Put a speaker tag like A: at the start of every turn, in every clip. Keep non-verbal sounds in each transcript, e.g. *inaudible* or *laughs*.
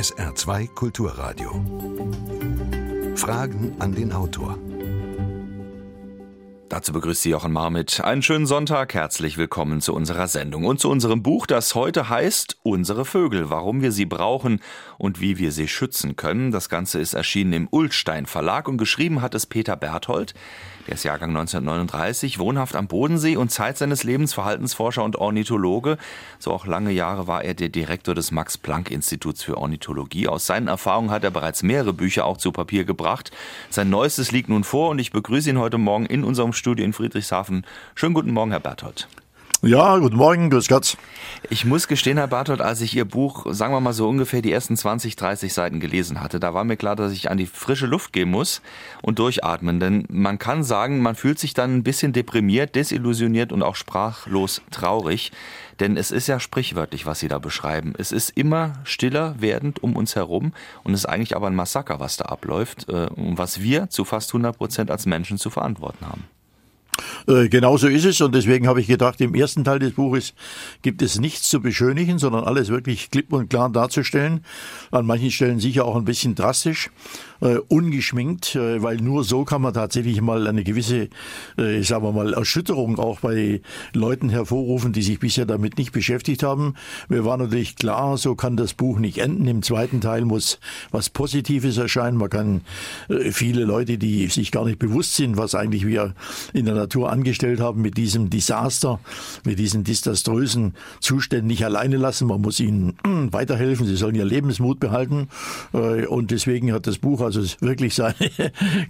A: SR2 Kulturradio. Fragen an den Autor.
B: Dazu begrüßt Sie Jochen Marmit. Einen schönen Sonntag, herzlich willkommen zu unserer Sendung und zu unserem Buch, das heute heißt Unsere Vögel, warum wir sie brauchen und wie wir sie schützen können. Das Ganze ist erschienen im Ulstein Verlag und geschrieben hat es Peter Berthold. Der ist Jahrgang 1939, wohnhaft am Bodensee und Zeit seines Lebens Verhaltensforscher und Ornithologe. So auch lange Jahre war er der Direktor des Max-Planck-Instituts für Ornithologie. Aus seinen Erfahrungen hat er bereits mehrere Bücher auch zu Papier gebracht. Sein neuestes liegt nun vor und ich begrüße ihn heute Morgen in unserem Studio in Friedrichshafen. Schönen guten Morgen, Herr Berthold.
C: Ja, guten Morgen, grüß Gott.
B: Ich muss gestehen, Herr Barthold, als ich Ihr Buch, sagen wir mal so ungefähr die ersten 20, 30 Seiten gelesen hatte, da war mir klar, dass ich an die frische Luft gehen muss und durchatmen. Denn man kann sagen, man fühlt sich dann ein bisschen deprimiert, desillusioniert und auch sprachlos traurig. Denn es ist ja sprichwörtlich, was Sie da beschreiben. Es ist immer stiller werdend um uns herum und es ist eigentlich aber ein Massaker, was da abläuft äh, und was wir zu fast 100 Prozent als Menschen zu verantworten haben.
C: Äh, genau so ist es und deswegen habe ich gedacht, im ersten Teil des Buches gibt es nichts zu beschönigen, sondern alles wirklich klipp und klar darzustellen. An manchen Stellen sicher auch ein bisschen drastisch, äh, ungeschminkt, äh, weil nur so kann man tatsächlich mal eine gewisse, äh, sagen wir mal, Erschütterung auch bei Leuten hervorrufen, die sich bisher damit nicht beschäftigt haben. Wir waren natürlich klar, so kann das Buch nicht enden. Im zweiten Teil muss was Positives erscheinen. Man kann äh, viele Leute, die sich gar nicht bewusst sind, was eigentlich wir in der Natur angestellt haben, mit diesem Desaster, mit diesen desaströsen Zuständen nicht alleine lassen. Man muss ihnen *clears throat* weiterhelfen. Sie sollen ihr Lebensmut behalten. Äh, und deswegen hat das Buch also wirklich seine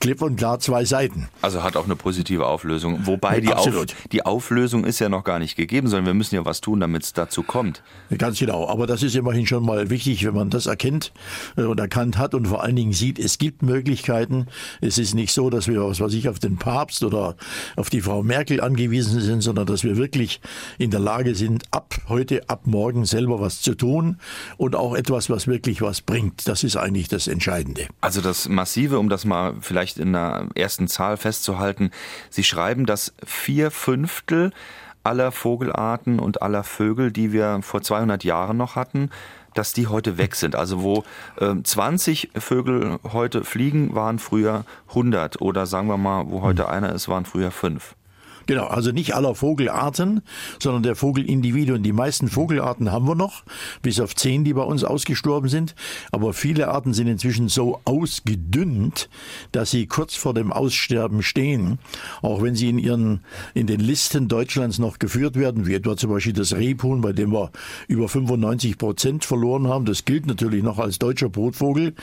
C: klipp *laughs* und klar zwei Seiten.
B: Also hat auch eine positive Auflösung. Wobei die, Auf, die Auflösung ist ja noch gar nicht gegeben, sondern wir müssen ja was tun, damit es dazu kommt.
C: Ganz genau. Aber das ist immerhin schon mal wichtig, wenn man das erkennt äh, und erkannt hat und vor allen Dingen sieht, es gibt Möglichkeiten. Es ist nicht so, dass wir, was weiß ich, auf den Papst oder auf die Frau Merkel angewiesen sind, sondern dass wir wirklich in der Lage sind, ab heute, ab morgen selber was zu tun und auch etwas, was wirklich was bringt. Das ist eigentlich das Entscheidende.
B: Also das Massive, um das mal vielleicht in der ersten Zahl festzuhalten. Sie schreiben, dass vier Fünftel aller Vogelarten und aller Vögel, die wir vor 200 Jahren noch hatten, dass die heute weg sind. Also wo äh, 20 Vögel heute fliegen, waren früher 100 oder sagen wir mal, wo heute einer ist, waren früher fünf.
C: Genau, also nicht aller Vogelarten, sondern der Vogelindividuen. Die meisten Vogelarten haben wir noch, bis auf zehn, die bei uns ausgestorben sind. Aber viele Arten sind inzwischen so ausgedünnt, dass sie kurz vor dem Aussterben stehen. Auch wenn sie in ihren, in den Listen Deutschlands noch geführt werden, wie etwa zum Beispiel das Rebhuhn, bei dem wir über 95 Prozent verloren haben. Das gilt natürlich noch als deutscher Brutvogel.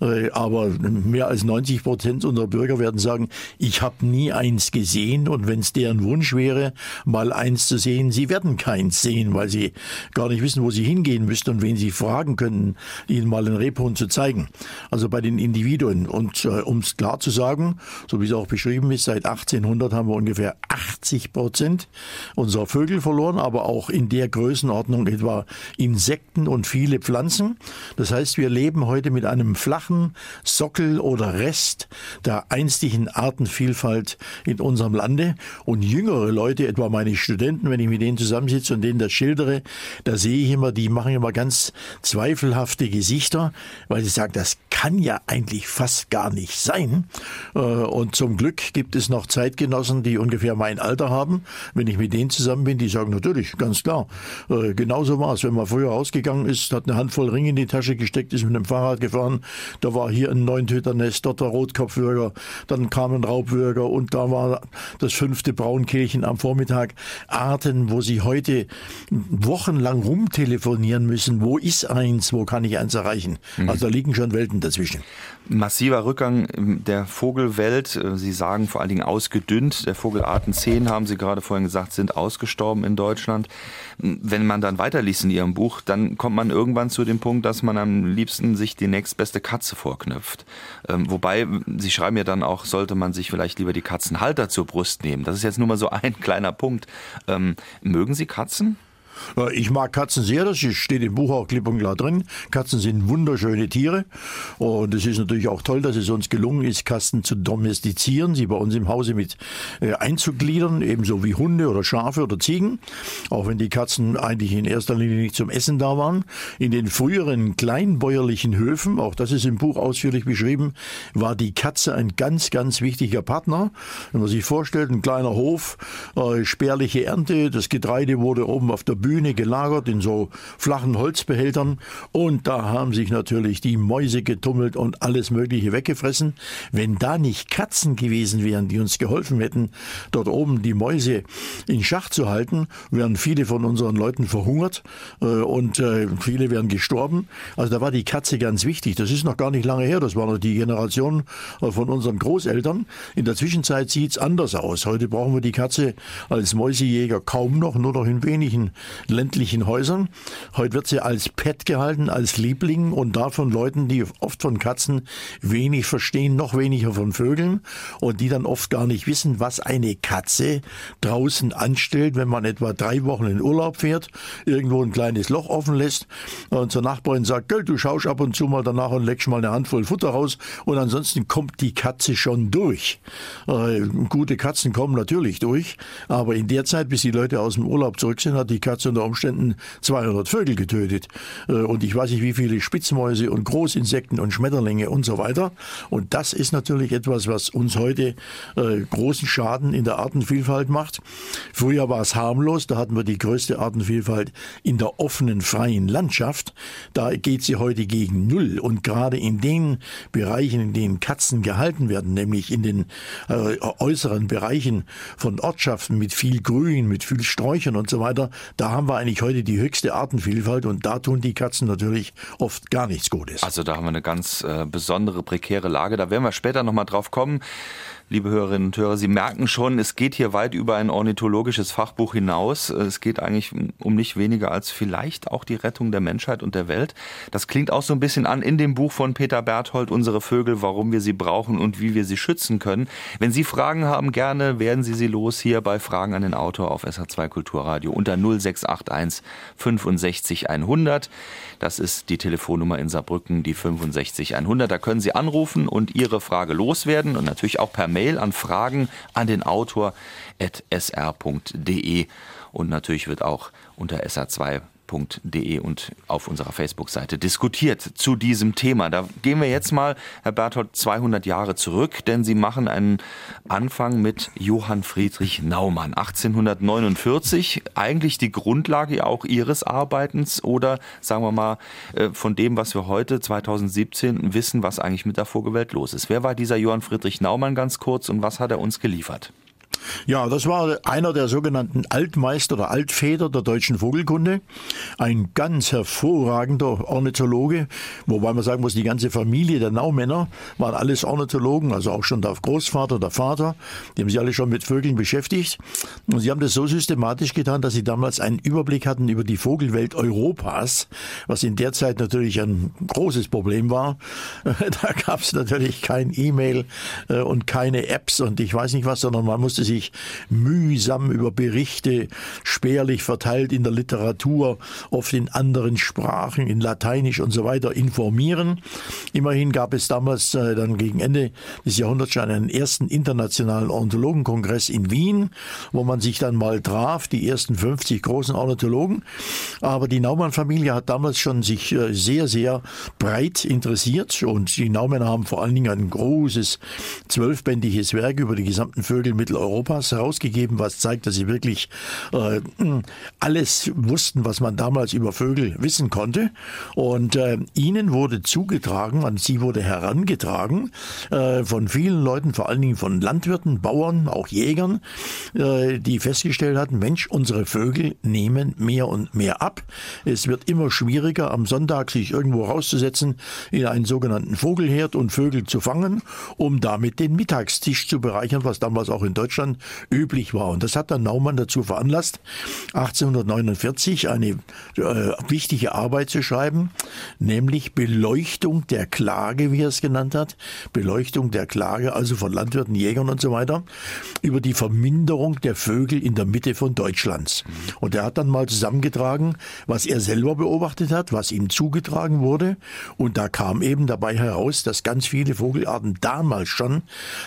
C: Äh, aber mehr als 90 Prozent unserer Bürger werden sagen, ich habe nie eins gesehen und wenn es deren Wunsch wäre, mal eins zu sehen. Sie werden keins sehen, weil sie gar nicht wissen, wo sie hingehen müssten und wen sie fragen können, ihnen mal ein Rebhuhn zu zeigen. Also bei den Individuen. Und äh, um es klar zu sagen, so wie es auch beschrieben ist, seit 1800 haben wir ungefähr 80 Prozent unserer Vögel verloren, aber auch in der Größenordnung etwa Insekten und viele Pflanzen. Das heißt, wir leben heute mit einem flachen Sockel oder Rest der einstigen Artenvielfalt in unserem Lande. Jüngere Leute, etwa meine Studenten, wenn ich mit denen zusammensitze und denen das schildere, da sehe ich immer, die machen immer ganz zweifelhafte Gesichter, weil sie sagen, das kann ja eigentlich fast gar nicht sein. Äh, und zum Glück gibt es noch Zeitgenossen, die ungefähr mein Alter haben. Wenn ich mit denen zusammen bin, die sagen natürlich, ganz klar. Äh, genauso war es. Wenn man früher rausgegangen ist, hat eine Handvoll Ringe in die Tasche gesteckt, ist mit dem Fahrrad gefahren. Da war hier ein Neuntöternest, dort der Rotkopfwürger, dann kam ein Raubwürger und da war das fünfte Braunkehlchen am Vormittag. Arten, wo sie heute wochenlang rumtelefonieren müssen. Wo ist eins? Wo kann ich eins erreichen? Mhm. Also da liegen schon Welten dazwischen.
B: Massiver Rückgang der Vogelwelt. Sie sagen vor allen Dingen ausgedünnt. Der Vogelarten 10, haben Sie gerade vorhin gesagt, sind ausgestorben in Deutschland. Wenn man dann weiterliest in Ihrem Buch, dann kommt man irgendwann zu dem Punkt, dass man am liebsten sich die nächstbeste Katze vorknüpft. Ähm, wobei, Sie schreiben ja dann auch, sollte man sich vielleicht lieber die Katzenhalter zur Brust nehmen. Das ist jetzt nur mal so ein *laughs* kleiner Punkt. Ähm, mögen Sie Katzen?
C: Äh, ich mag Katzen sehr, das steht im Buch auch klipp und klar drin. Katzen sind wunderschöne Tiere und es ist natürlich auch toll, dass es uns gelungen ist, Katzen zu domestizieren, sie bei uns im Hause mit äh, einzugliedern, ebenso wie Hunde oder Schafe oder Ziegen, auch wenn die Katzen eigentlich in erster Linie nicht zum Essen da waren. In den früheren kleinbäuerlichen Höfen, auch das ist im Buch ausführlich beschrieben, war die Katze ein ganz, ganz wichtiger Partner. Wenn man sich vorstellt, ein kleiner Hof, äh, spärliche Ernte, das Getreide wurde oben auf der Bühne gelagert in so flachen Holzbehältern und da haben sich natürlich die Mäuse getummelt und alles Mögliche weggefressen. Wenn da nicht Katzen gewesen wären, die uns geholfen hätten, dort oben die Mäuse in Schach zu halten, wären viele von unseren Leuten verhungert äh, und äh, viele wären gestorben. Also da war die Katze ganz wichtig. Das ist noch gar nicht lange her. Das war noch die Generation äh, von unseren Großeltern. In der Zwischenzeit sieht's anders aus. Heute brauchen wir die Katze als Mäusejäger kaum noch, nur noch in wenigen ländlichen Häusern. Heute wird sie als Pet gehalten, als Liebling und davon Leuten, die oft von Katzen wenig verstehen, noch weniger von Vögeln und die dann oft gar nicht wissen, was eine Katze draußen anstellt, wenn man etwa drei Wochen in Urlaub fährt, irgendwo ein kleines Loch offen lässt und zur Nachbarin sagt, Gell, du schaust ab und zu mal danach und leckst mal eine Handvoll Futter raus und ansonsten kommt die Katze schon durch. Äh, gute Katzen kommen natürlich durch, aber in der Zeit, bis die Leute aus dem Urlaub zurück sind, hat die Katze unter Umständen 200 Vögel getötet. Äh, und ich weiß nicht, wie viele Spitzmäuse und Großinsekten und Schmetterlinge und so weiter. Und das ist natürlich etwas, was uns heute äh, großen Schaden in der Artenvielfalt macht. Früher war es harmlos, da hatten wir die größte Artenvielfalt in der offenen, freien Landschaft. Da geht sie heute gegen Null. Und gerade in den Bereichen, in denen Katzen gehalten werden, nämlich in den äh, äußeren Bereichen von Ortschaften mit viel Grün, mit viel Sträuchern und so weiter, da haben wir eigentlich heute die höchste Artenvielfalt und da tun die Katzen natürlich oft gar nichts Gutes.
B: Also da haben wir eine ganz äh, besondere prekäre Lage. Da werden wir später nochmal drauf kommen liebe Hörerinnen und Hörer, Sie merken schon, es geht hier weit über ein ornithologisches Fachbuch hinaus. Es geht eigentlich um nicht weniger als vielleicht auch die Rettung der Menschheit und der Welt. Das klingt auch so ein bisschen an in dem Buch von Peter Berthold, Unsere Vögel, warum wir sie brauchen und wie wir sie schützen können. Wenn Sie Fragen haben, gerne werden Sie sie los hier bei Fragen an den Autor auf SH2 Kulturradio unter 0681 65 100. Das ist die Telefonnummer in Saarbrücken, die 65 100. Da können Sie anrufen und Ihre Frage loswerden und natürlich auch per Mail Mail an Fragen an den Autor at sr.de und natürlich wird auch unter sr2 www.ftf.de und auf unserer Facebook-Seite diskutiert zu diesem Thema. Da gehen wir jetzt mal, Herr Berthold, 200 Jahre zurück, denn Sie machen einen Anfang mit Johann Friedrich Naumann. 1849, eigentlich die Grundlage auch Ihres Arbeitens oder sagen wir mal äh, von dem, was wir heute 2017 wissen, was eigentlich mit der Vogelwelt los ist. Wer war dieser Johann Friedrich Naumann ganz kurz und was hat er uns geliefert?
C: Ja, das war einer der sogenannten Altmeister oder Altväter der deutschen Vogelkunde. Ein ganz hervorragender Ornithologe, wobei man sagen muss, die ganze Familie der Naumänner waren alles Ornithologen, also auch schon der Großvater, der Vater. Die haben sich alle schon mit Vögeln beschäftigt. Und sie haben das so systematisch getan, dass sie damals einen Überblick hatten über die Vogelwelt Europas, was in der Zeit natürlich ein großes Problem war. *laughs* Da gab es natürlich kein E-Mail äh, und keine Apps und ich weiß nicht was, sondern man musste sich sich mühsam über Berichte, spärlich verteilt in der Literatur, oft in anderen Sprachen, in Lateinisch und so weiter informieren. Immerhin gab es damals äh, dann gegen Ende des Jahrhunderts schon einen ersten internationalen Ornithologenkongress in Wien, wo man sich dann mal traf, die ersten 50 großen Ornithologen. Aber die Naumann-Familie hat damals schon sich äh, sehr, sehr breit interessiert und die Naumänner haben vor allen Dingen ein großes zwölfbändiges Werk über die gesamten Vögel Mitteleuropas Europas herausgegeben, was zeigt, dass sie wirklich äh, alles wussten, was man damals über Vögel wissen konnte. Und äh, ihnen wurde zugetragen, an sie wurde herangetragen äh, von vielen Leuten, vor allen Dingen von Landwirten, Bauern, auch Jägern, äh, die festgestellt hatten, Mensch, unsere Vögel nehmen mehr und mehr ab. Es wird immer schwieriger, am Sonntag sich irgendwo rauszusetzen in einen sogenannten Vogelherd und Vögel zu fangen, um damit den Mittagstisch zu bereichern, was damals auch in Deutschland Deutschland üblich war. Und das hat dann Naumann dazu veranlasst, 1849 eine äh, wichtige Arbeit zu schreiben, nämlich Beleuchtung der Klage, wie er es genannt hat, Beleuchtung der Klage, also von Landwirten, Jägern und so weiter, über die Verminderung der Vögel in der Mitte von Deutschlands. Und er hat dann mal zusammengetragen, was er selber beobachtet hat, was ihm zugetragen wurde. Und da kam eben dabei heraus, dass ganz viele Vogelarten damals schon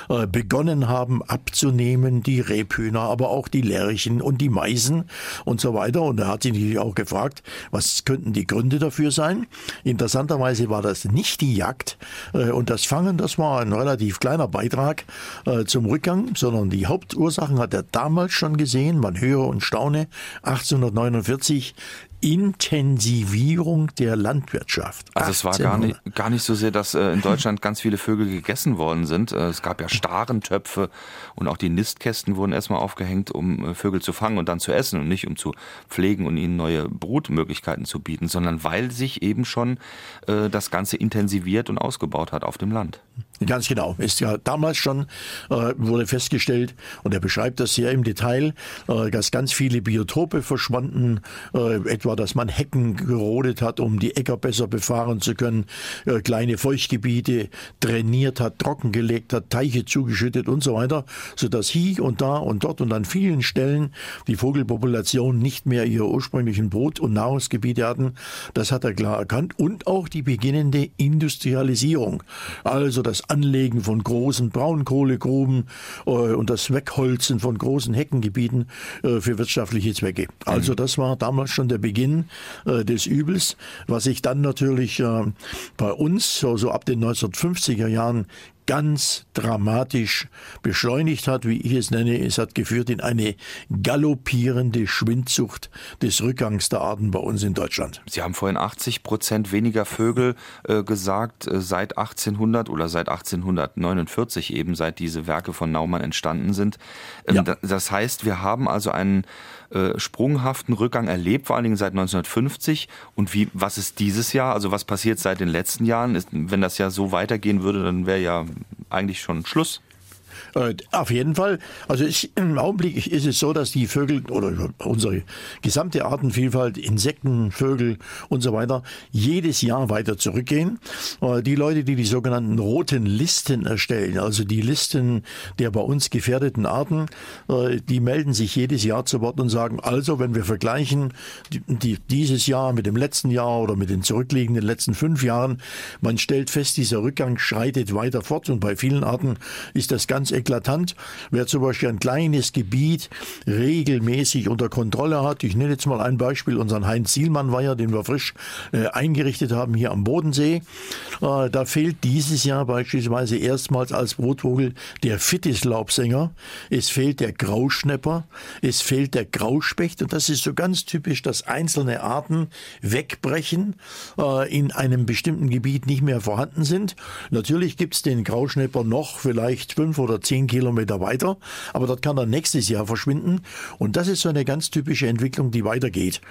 C: äh, begonnen haben abzunehmen, die Rebhühner, aber auch die Lerchen und die Meisen und so weiter. Und er hat sich natürlich auch gefragt, was könnten die Gründe dafür sein? Interessanterweise war das nicht die Jagd äh, und das Fangen, das war ein relativ kleiner Beitrag äh, zum Rückgang, sondern die Hauptursachen hat er damals schon gesehen. Man höre und staune. 1849 Intensivierung der Landwirtschaft.
B: Also es war gar nicht, gar nicht so sehr, dass äh, in Deutschland ganz viele Vögel gegessen worden sind. Äh, es gab ja Starentöpfe und auch die Nistkästen wurden erstmal aufgehängt, um äh, Vögel zu fangen und dann zu essen und nicht um zu pflegen und ihnen neue Brutmöglichkeiten zu bieten, sondern weil sich eben schon das Ganze intensiviert und ausgebaut hat auf dem Land.
C: Ganz genau. Ist ja damals schon äh, wurde festgestellt und er beschreibt das sehr im Detail, äh, dass ganz viele Biotope verschwanden, äh, etwa dass man Hecken gerodet hat, um die Äcker besser befahren zu können, äh, kleine Feuchtgebiete trainiert hat, trockengelegt hat, Teiche zugeschüttet und so weiter, so dass hier und da und dort und an vielen Stellen die Vogelpopulation nicht mehr ihre ursprünglichen Brot- und Nahrungsgebiete hatten. Das hat er klar erkannt und auch die beginnende Industrialisierung, also das Anlegen von großen Braunkohlegruben äh, und das Wegholzen von großen Heckengebieten äh, für wirtschaftliche Zwecke. Also mhm. das war damals schon der Beginn äh, des Übels, was sich dann natürlich bei uns so, so ab den 1950er Jahren ganz dramatisch beschleunigt hat, wie ich es nenne. Es hat geführt in eine galoppierende Schwindsucht des Rückgangs der Arten bei uns in Deutschland.
B: Sie haben vorhin 80 Prozent weniger Vögel äh, gesagt äh, seit 1800 oder seit 1849 eben, seit diese Werke von Naumann entstanden sind. Ähm, ja. Das heißt, wir haben also einen äh, sprunghaften Rückgang erlebt, vor allen Dingen seit 1950. Und wie, was ist dieses Jahr? Also was passiert seit den letzten Jahren? Ist, wenn das ja so weitergehen würde, dann wäre ja eigentlich schon Schluss.
C: Äh, auf jeden Fall. Also ich, *clears throat* im Augenblick ist es so, dass die Vögel oder unsere gesamte Artenvielfalt, Insekten, Vögel und so weiter, jedes Jahr weiter zurückgehen. Äh, die Leute, die die sogenannten roten Listen erstellen, also die Listen der bei uns gefährdeten Arten, äh, die melden sich jedes Jahr zu Wort und sagen, also wenn wir vergleichen die, die, dieses Jahr mit dem letzten Jahr oder mit den zurückliegenden letzten fünf Jahren, man stellt fest, dieser Rückgang schreitet weiter fort und bei vielen Arten ist das ganz eklatant. Wer zum Beispiel ein kleines Gebiet regelmäßig unter Kontrolle hat, ich nenne jetzt mal ein Beispiel, unseren Heinz Sielmann-Weiher, den wir frisch äh, eingerichtet haben hier am Bodensee, äh, da fehlt dieses Jahr beispielsweise erstmals als Brotvogel der Fittislaubsänger, es fehlt der Grauschnepper, es fehlt der Grauspecht und das ist so ganz typisch, dass einzelne Arten wegbrechen, äh, in einem bestimmten Gebiet nicht mehr vorhanden sind. Natürlich gibt es den Grauschnepper noch vielleicht fünf oder zehn Kilometer weiter, aber dort kann er nächstes Jahr verschwinden. Und das ist so eine ganz typische Entwicklung, die weitergeht.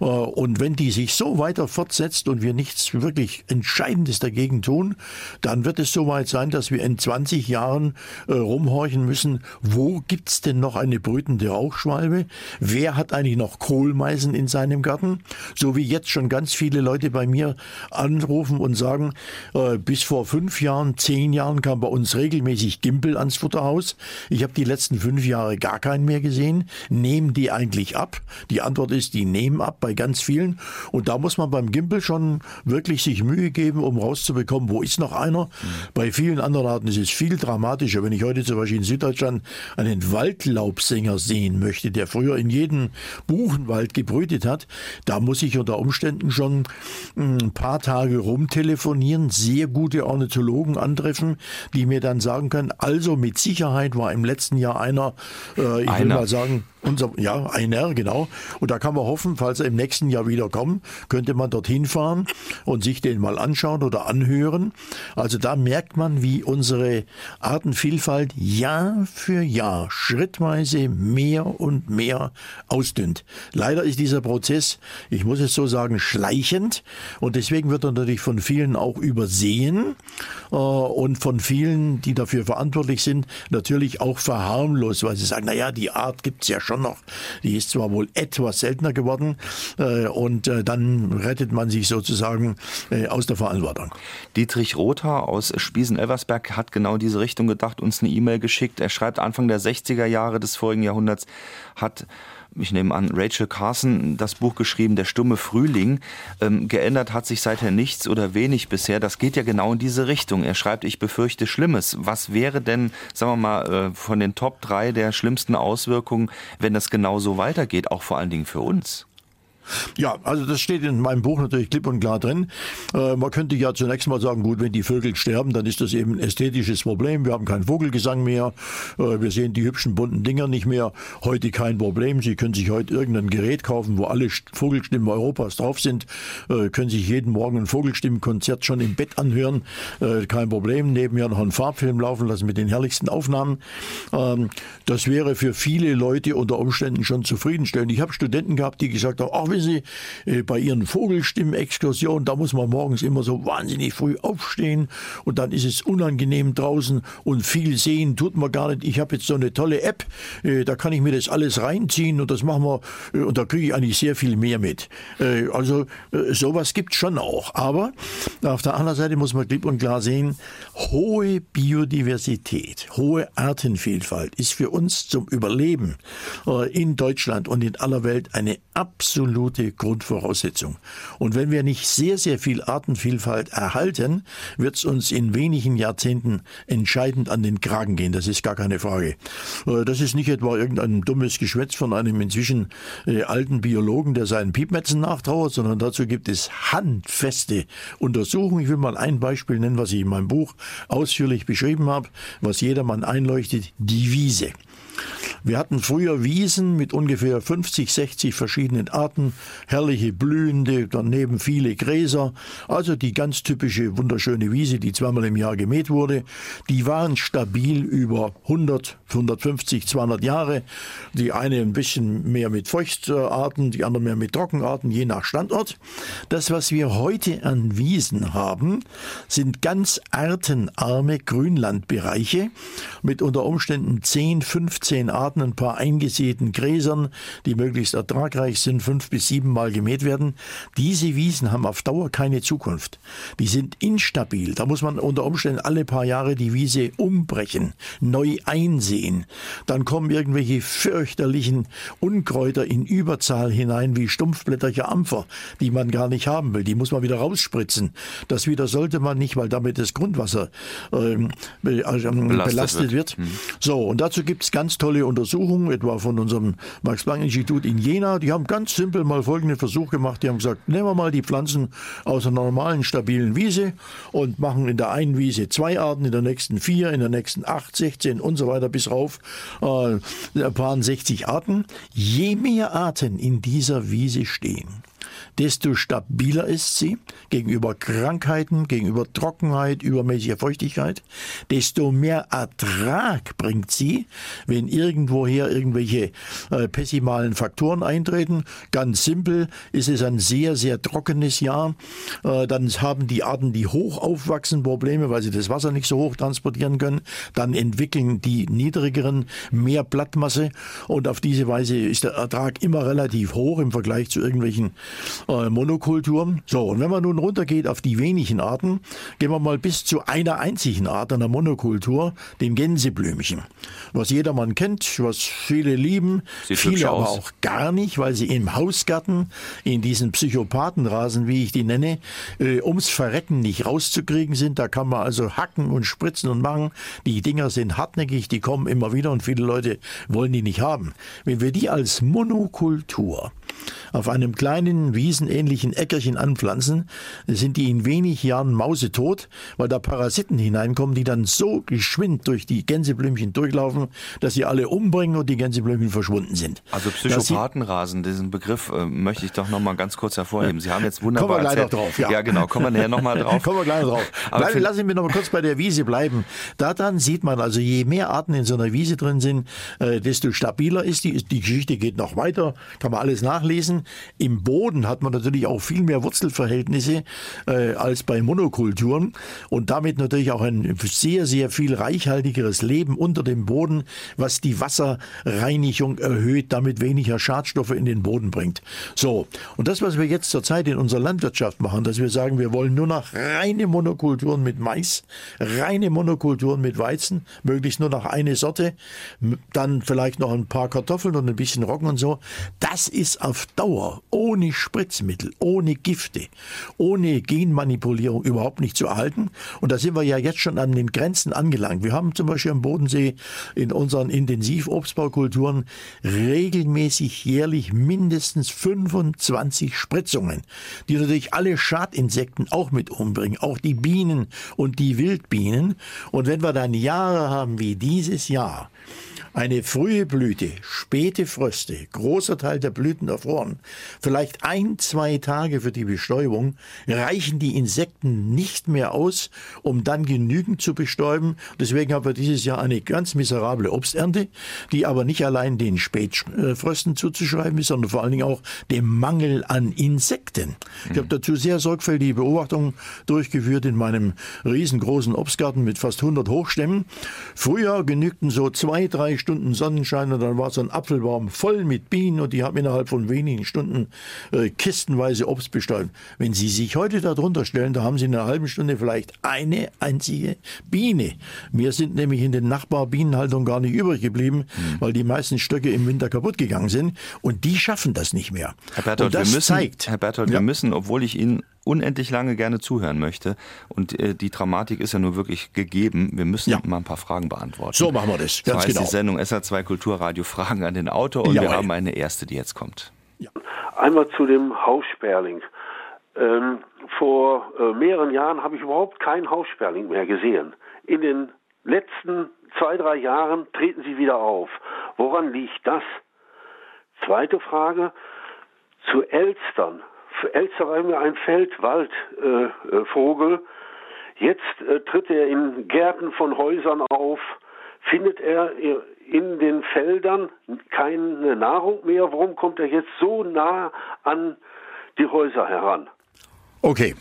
C: Äh, und wenn die sich so weiter fortsetzt und wir nichts wirklich Entscheidendes dagegen tun, dann wird es soweit sein, dass wir in 20 Jahren äh, rumhorchen müssen, wo gibt's denn noch eine brütende Rauchschwalbe? Wer hat eigentlich noch Kohlmeisen in seinem Garten? So wie jetzt schon ganz viele Leute bei mir anrufen und sagen, äh, bis vor fünf Jahren, zehn Jahren kam bei uns regelmäßig Gimpel ans Futterhaus. Ich habe die letzten fünf Jahre gar keinen mehr gesehen. Nehmen die eigentlich ab? Die Antwort ist, die nehmen ab bei ganz vielen. Und da muss man beim Gimpel schon wirklich sich Mühe geben, um rauszubekommen, wo ist noch einer. Mhm. Bei vielen anderen Arten ist es viel dramatischer. Wenn ich heute zum Beispiel in Süddeutschland einen Waldlaubsänger sehen möchte, der früher in jedem Buchenwald gebrütet hat, da muss ich unter Umständen schon hm, ein paar Tage rumtelefonieren, sehr gute Ornithologen antreffen, die mir dann sagen können, also mit mit Sicherheit war im letzten Jahr einer, äh, ich einer. will mal sagen, unser, ja, einer, genau. Und da kann man hoffen, falls er im nächsten Jahr wieder kommt, könnte man dorthin fahren und sich den mal anschauen oder anhören. Also da merkt man, wie unsere Artenvielfalt Jahr für Jahr schrittweise mehr und mehr ausdünnt. Leider ist dieser Prozess, ich muss es so sagen, schleichend und deswegen wird er natürlich von vielen auch übersehen äh, und von vielen, die dafür verantwortlich sind, sind, natürlich auch verharmlost, weil sie sagen, naja, die Art gibt's ja schon noch. Die ist zwar wohl etwas seltener geworden äh, und äh, dann rettet man sich sozusagen äh, aus der Verantwortung.
B: Dietrich Rother aus Spiesen-Elversberg hat genau diese Richtung gedacht, uns eine E-Mail geschickt. Er schreibt Anfang der 60er Jahre des vorigen Jahrhunderts hat ich nehme an, Rachel Carson das Buch geschrieben, Der stumme Frühling. Ähm, geändert hat sich seither nichts oder wenig bisher. Das geht ja genau in diese Richtung. Er schreibt, ich befürchte Schlimmes. Was wäre denn, sagen wir mal, äh, von den Top 3 der schlimmsten Auswirkungen, wenn das genau so weitergeht, auch vor allen Dingen für uns?
C: Ja, also das steht in meinem Buch natürlich klipp und klar drin. Äh, man könnte ja zunächst mal sagen, gut, wenn die Vögel sterben, dann ist das eben ein ästhetisches Problem. Wir haben keinen Vogelgesang mehr. Äh, wir sehen die hübschen bunten Dinger nicht mehr. Heute kein Problem. Sie können sich heute irgendein Gerät kaufen, wo alle Vogelstimmen Europas drauf sind. Äh, können sich jeden Morgen ein Vogelstimmenkonzert schon im Bett anhören. Äh, kein Problem. Nebenher noch einen Farbfilm laufen lassen mit den herrlichsten Aufnahmen. Ähm, das wäre für viele Leute unter Umständen schon zufriedenstellend. Ich habe Studenten gehabt, die gesagt haben, ach, wissen Sie, äh, bei Ihren Vogelstimmen-Exkursionen, da muss man morgens immer so wahnsinnig früh aufstehen und dann ist es unangenehm draußen und viel sehen tut man gar nicht. Ich habe jetzt so eine tolle App, äh, da kann ich mir das alles reinziehen und das machen wir äh, und da kriege ich eigentlich sehr viel mehr mit. Also sowas gibt es schon auch. Aber auf der anderen Seite muss man klipp und klar sehen, hohe Biodiversität, hohe Artenvielfalt ist für uns zum Überleben in Deutschland und in aller Welt eine absolute absolute Grundvoraussetzung. Und wenn wir nicht sehr, sehr viel Artenvielfalt erhalten, wird es uns in wenigen Jahrzehnten entscheidend an den Kragen gehen. Das ist gar keine Frage. Äh, das ist nicht etwa irgendein dummes Geschwätz von einem inzwischen äh, alten Biologen, der seinen Piepmetzen nachtrauert, sondern dazu gibt es handfeste Untersuchungen. Ich will mal ein Beispiel nennen, was ich in meinem Buch ausführlich beschrieben habe, was jedermann einleuchtet, die Wiese. Wir hatten früher Wiesen mit ungefähr 50, 60 verschiedenen Arten, herrliche blühende, daneben viele Gräser, also die ganz typische wunderschöne Wiese, die zweimal im Jahr gemäht wurde. Die waren stabil über 100, 150, 200 Jahre. Die eine ein bisschen mehr mit Feuchtarten, die andere mehr mit Trockenarten, je nach Standort. Das, was wir heute an Wiesen haben, sind ganz artenarme Grünlandbereiche mit unter Umständen 10, 15 Arten Arten, ein paar eingesäten Gräsern, die möglichst ertragreich sind, fünf bis sieben Mal gemäht werden. Diese Wiesen haben auf Dauer keine Zukunft. Die sind instabil. Da muss man unter Umständen alle paar Jahre die Wiese umbrechen, neu einsehen. Dann kommen irgendwelche fürchterlichen Unkräuter in Überzahl hinein, wie stumpfblätterige Ampfer, die man gar nicht haben will. Die muss man wieder rausspritzen. Das wieder sollte man nicht, weil damit das Grundwasser ähm, äh, belastet, belastet, wird. wird. Hm. So, und dazu gibt es ganz tolle Untersuchungen Untersuchung, etwa von unserem Max-Planck-Institut in Jena. Die haben ganz simpel mal folgenden Versuch gemacht. Die haben gesagt, nehmen wir mal die Pflanzen aus einer normalen, stabilen Wiese und machen in der einen Wiese zwei Arten, in der nächsten vier, in der nächsten acht, 16 und so weiter bis rauf, äh, ein paar 60 Arten. Je mehr Arten in dieser Wiese stehen, desto stabiler ist sie gegenüber Krankheiten, gegenüber Trockenheit, übermäßiger Feuchtigkeit, desto mehr Ertrag bringt sie, wenn irgendwoher irgendwelche äh, pessimalen Faktoren eintreten. Ganz simpel ist es ein sehr, sehr trockenes Jahr. Äh, dann haben die Arten, die hoch aufwachsen, Probleme, weil sie das Wasser nicht so hoch transportieren können. Dann entwickeln die niedrigeren mehr Blattmasse und auf diese Weise ist der Ertrag immer relativ hoch im Vergleich zu irgendwelchen äh, Monokulturen. So, und wenn man nun runtergeht auf die wenigen Arten, gehen wir mal bis zu einer einzigen Art einer Monokultur, den Gänseblümchen. Was jedermann kennt, was viele lieben, Sieht viele aber aus. auch gar nicht, weil sie im Hausgarten, in diesen Psychopathenrasen, wie ich die nenne, äh, ums Verrecken nicht rauszukriegen sind. Da kann man also hacken und spritzen und machen. Die Dinger sind hartnäckig, die kommen immer wieder und viele Leute wollen die nicht haben. Wenn wir die als Monokultur auf einem kleinen wiesenähnlichen Äckerchen anpflanzen, sind die in wenig Jahren mausetot, weil da Parasiten hineinkommen, die dann so geschwind durch die Gänseblümchen durchlaufen, dass sie alle umbringen und die Gänseblümchen verschwunden sind.
B: Also Psychopathenrasen, diesen Begriff äh, möchte ich doch noch mal ganz kurz hervorheben. Sie haben jetzt wunderbar kommen wir
C: erzählt. drauf. Ja.
B: ja, genau, kommen wir nachher noch mal *laughs* drauf.
C: kommen wir gleich drauf. Aber Bleib, lassen wir noch mal kurz bei der Wiese bleiben. Da dann sieht man also, je mehr Arten in so einer Wiese drin sind, äh, desto stabiler ist die. Die Geschichte geht noch weiter, kann man alles nachlesen nachlesen. Im Boden hat man natürlich auch viel mehr Wurzelverhältnisse äh, als bei Monokulturen und damit natürlich auch ein sehr, sehr viel reichhaltigeres Leben unter dem Boden, was die Wasserreinigung erhöht, damit weniger Schadstoffe in den Boden bringt. So, und das, was wir jetzt zurzeit in unserer Landwirtschaft machen, dass wir sagen, wir wollen nur noch reine Monokulturen mit Mais, reine Monokulturen mit Weizen, möglichst nur noch eine Sorte, dann vielleicht noch ein paar Kartoffeln und ein bisschen Roggen und so. Das ist auf Dauer ohne Spritzmittel, ohne Gifte, ohne Genmanipulierung überhaupt nicht zu erhalten. Und da sind wir ja jetzt schon an den Grenzen angelangt. Wir haben zum Beispiel am Bodensee in unseren Intensivobstbaukulturen regelmäßig jährlich mindestens 25 Spritzungen, die natürlich alle Schadinsekten auch mit umbringen, auch die Bienen und die Wildbienen. Und wenn wir dann Jahre haben wie dieses Jahr, eine frühe Blüte, späte Fröste, großer Teil der Blüten erfroren, vielleicht ein, zwei Tage für die Bestäubung, reichen die Insekten nicht mehr aus, um dann genügend zu bestäuben. Deswegen haben wir dieses Jahr eine ganz miserable Obsternte, die aber nicht allein den Spätfrösten zuzuschreiben ist, sondern vor allen Dingen auch dem Mangel an Insekten. Ich habe dazu sehr sorgfältige Beobachtungen durchgeführt in meinem riesengroßen Obstgarten mit fast 100 Hochstämmen. Früher genügten so zwei, drei Stunden Sonnenschein und dann war so ein Apfelbaum voll mit Bienen und die haben innerhalb von wenigen Stunden äh, kistenweise Obst bestäubt. Wenn Sie sich heute darunter stellen, da haben Sie in einer halben Stunde vielleicht eine einzige Biene. Mir sind nämlich in den Nachbarbienenhaltungen gar nicht übrig geblieben, mhm. weil die meisten Stöcke im Winter kaputt gegangen sind und die schaffen das nicht mehr.
B: Herr Berthold, wir müssen, zeigt, Herr Berthold, ja. wir müssen, obwohl ich Ihnen unendlich lange gerne zuhören möchte. Und äh, die Dramatik ist ja nur wirklich gegeben. Wir müssen ja. mal ein paar Fragen beantworten.
C: So machen wir das. Ganz
B: so genau. die Sendung SR2 Kulturradio Fragen an den Autor und Jawohl. wir haben eine erste, die jetzt kommt.
D: Ja. Einmal zu dem Haussperling. Ähm, vor äh, mehreren Jahren habe ich überhaupt keinen Haussperling mehr gesehen. In den letzten zwei, drei Jahren treten sie wieder auf. Woran liegt das? Zweite Frage zu Elstern. Elster immer ein Feldwaldvogel. Äh, Jetzt äh, tritt er in Gärten von Häusern auf. Findet er in den Feldern keine Nahrung mehr? Warum kommt er jetzt so nah an die Häuser heran?
C: Okay,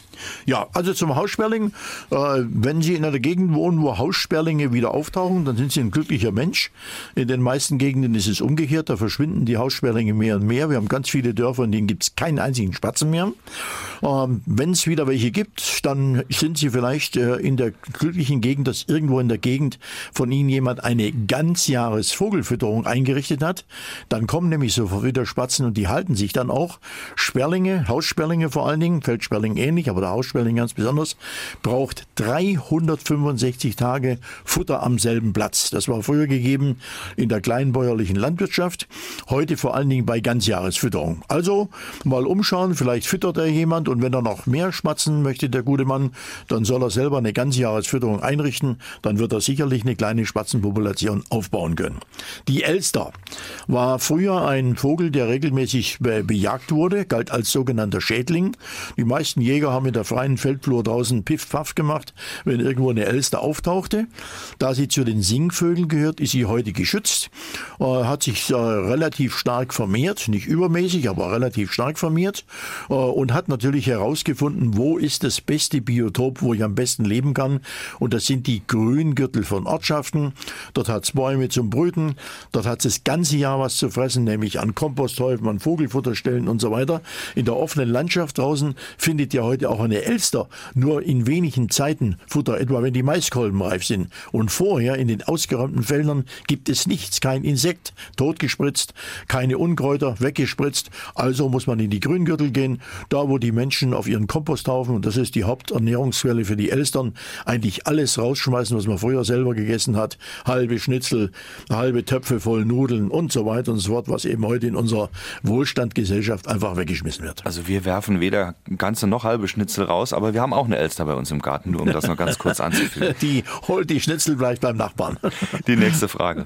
C: ja, also zum Haussperling. Äh, wenn Sie in einer Gegend wohnen, wo Haussperlinge wieder auftauchen, dann sind Sie ein glücklicher Mensch. In den meisten Gegenden ist es umgekehrt, da verschwinden die Haussperlinge mehr und mehr. Wir haben ganz viele Dörfer, in denen gibt es keinen einzigen Spatzen mehr. Ähm, wenn es wieder welche gibt, dann sind Sie vielleicht äh, in der glücklichen Gegend, dass irgendwo in der Gegend von Ihnen jemand eine Ganzjahresvogelfütterung eingerichtet hat. Dann kommen nämlich sofort wieder Spatzen und die halten sich dann auch. Sperlinge, Haussperlinge vor allen Dingen, Feldsperlinge, Schmetterling ähnlich, aber der Hausschmetterling ganz besonders, braucht 365 Tage Futter am selben Platz. Das war früher gegeben in der kleinbäuerlichen Landwirtschaft, heute vor allen Dingen bei Ganzjahresfütterung. Also mal umschauen, vielleicht füttert er jemand und wenn er noch mehr schmatzen möchte, der gute Mann, dann soll er selber eine Ganzjahresfütterung einrichten, dann wird er sicherlich eine kleine Spatzenpopulation aufbauen können. Die Elster war früher ein Vogel, der regelmäßig bejagt wurde, galt als sogenannter Schädling. Die meisten meisten Jäger haben in der freien Feldflur draußen Piff-Paff gemacht, wenn irgendwo eine Elster auftauchte. Da sie zu den Singvögeln gehört, ist sie heute geschützt, äh, hat sich äh, relativ stark vermehrt, nicht übermäßig, aber relativ stark vermehrt äh, und hat natürlich herausgefunden, wo ist das beste Biotop, wo ich am besten leben kann. Und das sind die Grüngürtel von Ortschaften. Dort hat es Bäume zum Brüten, dort hat es das ganze Jahr was zu fressen, nämlich an Komposthäufen, an Vogelfutterstellen und so weiter. In der offenen Landschaft draußen findet findet ja heute auch eine Elster nur in wenigen Zeiten Futter, etwa wenn die Maiskolben reif sind. Und vorher in den ausgeräumten Feldern gibt es nichts, kein Insekt, totgespritzt, keine Unkräuter, weggespritzt. Also muss man in die Grüngürtel gehen, da wo die Menschen auf ihren Komposthaufen, und das ist die Haupternährungsquelle für die Elstern, eigentlich alles rausschmeißen, was man früher selber gegessen hat. Halbe Schnitzel, halbe Töpfe voll Nudeln und so weiter und so fort, was eben heute in unserer Wohlstandgesellschaft einfach weggeschmissen wird.
B: Also wir werfen weder ganze noch noch halbe Schnitzel raus, aber wir haben auch eine Elster bei uns im Garten, nur um das noch ganz *laughs* kurz anzufügen.
C: Die holt die Schnitzel gleich beim Nachbarn. *laughs*
B: Die nächste Frage.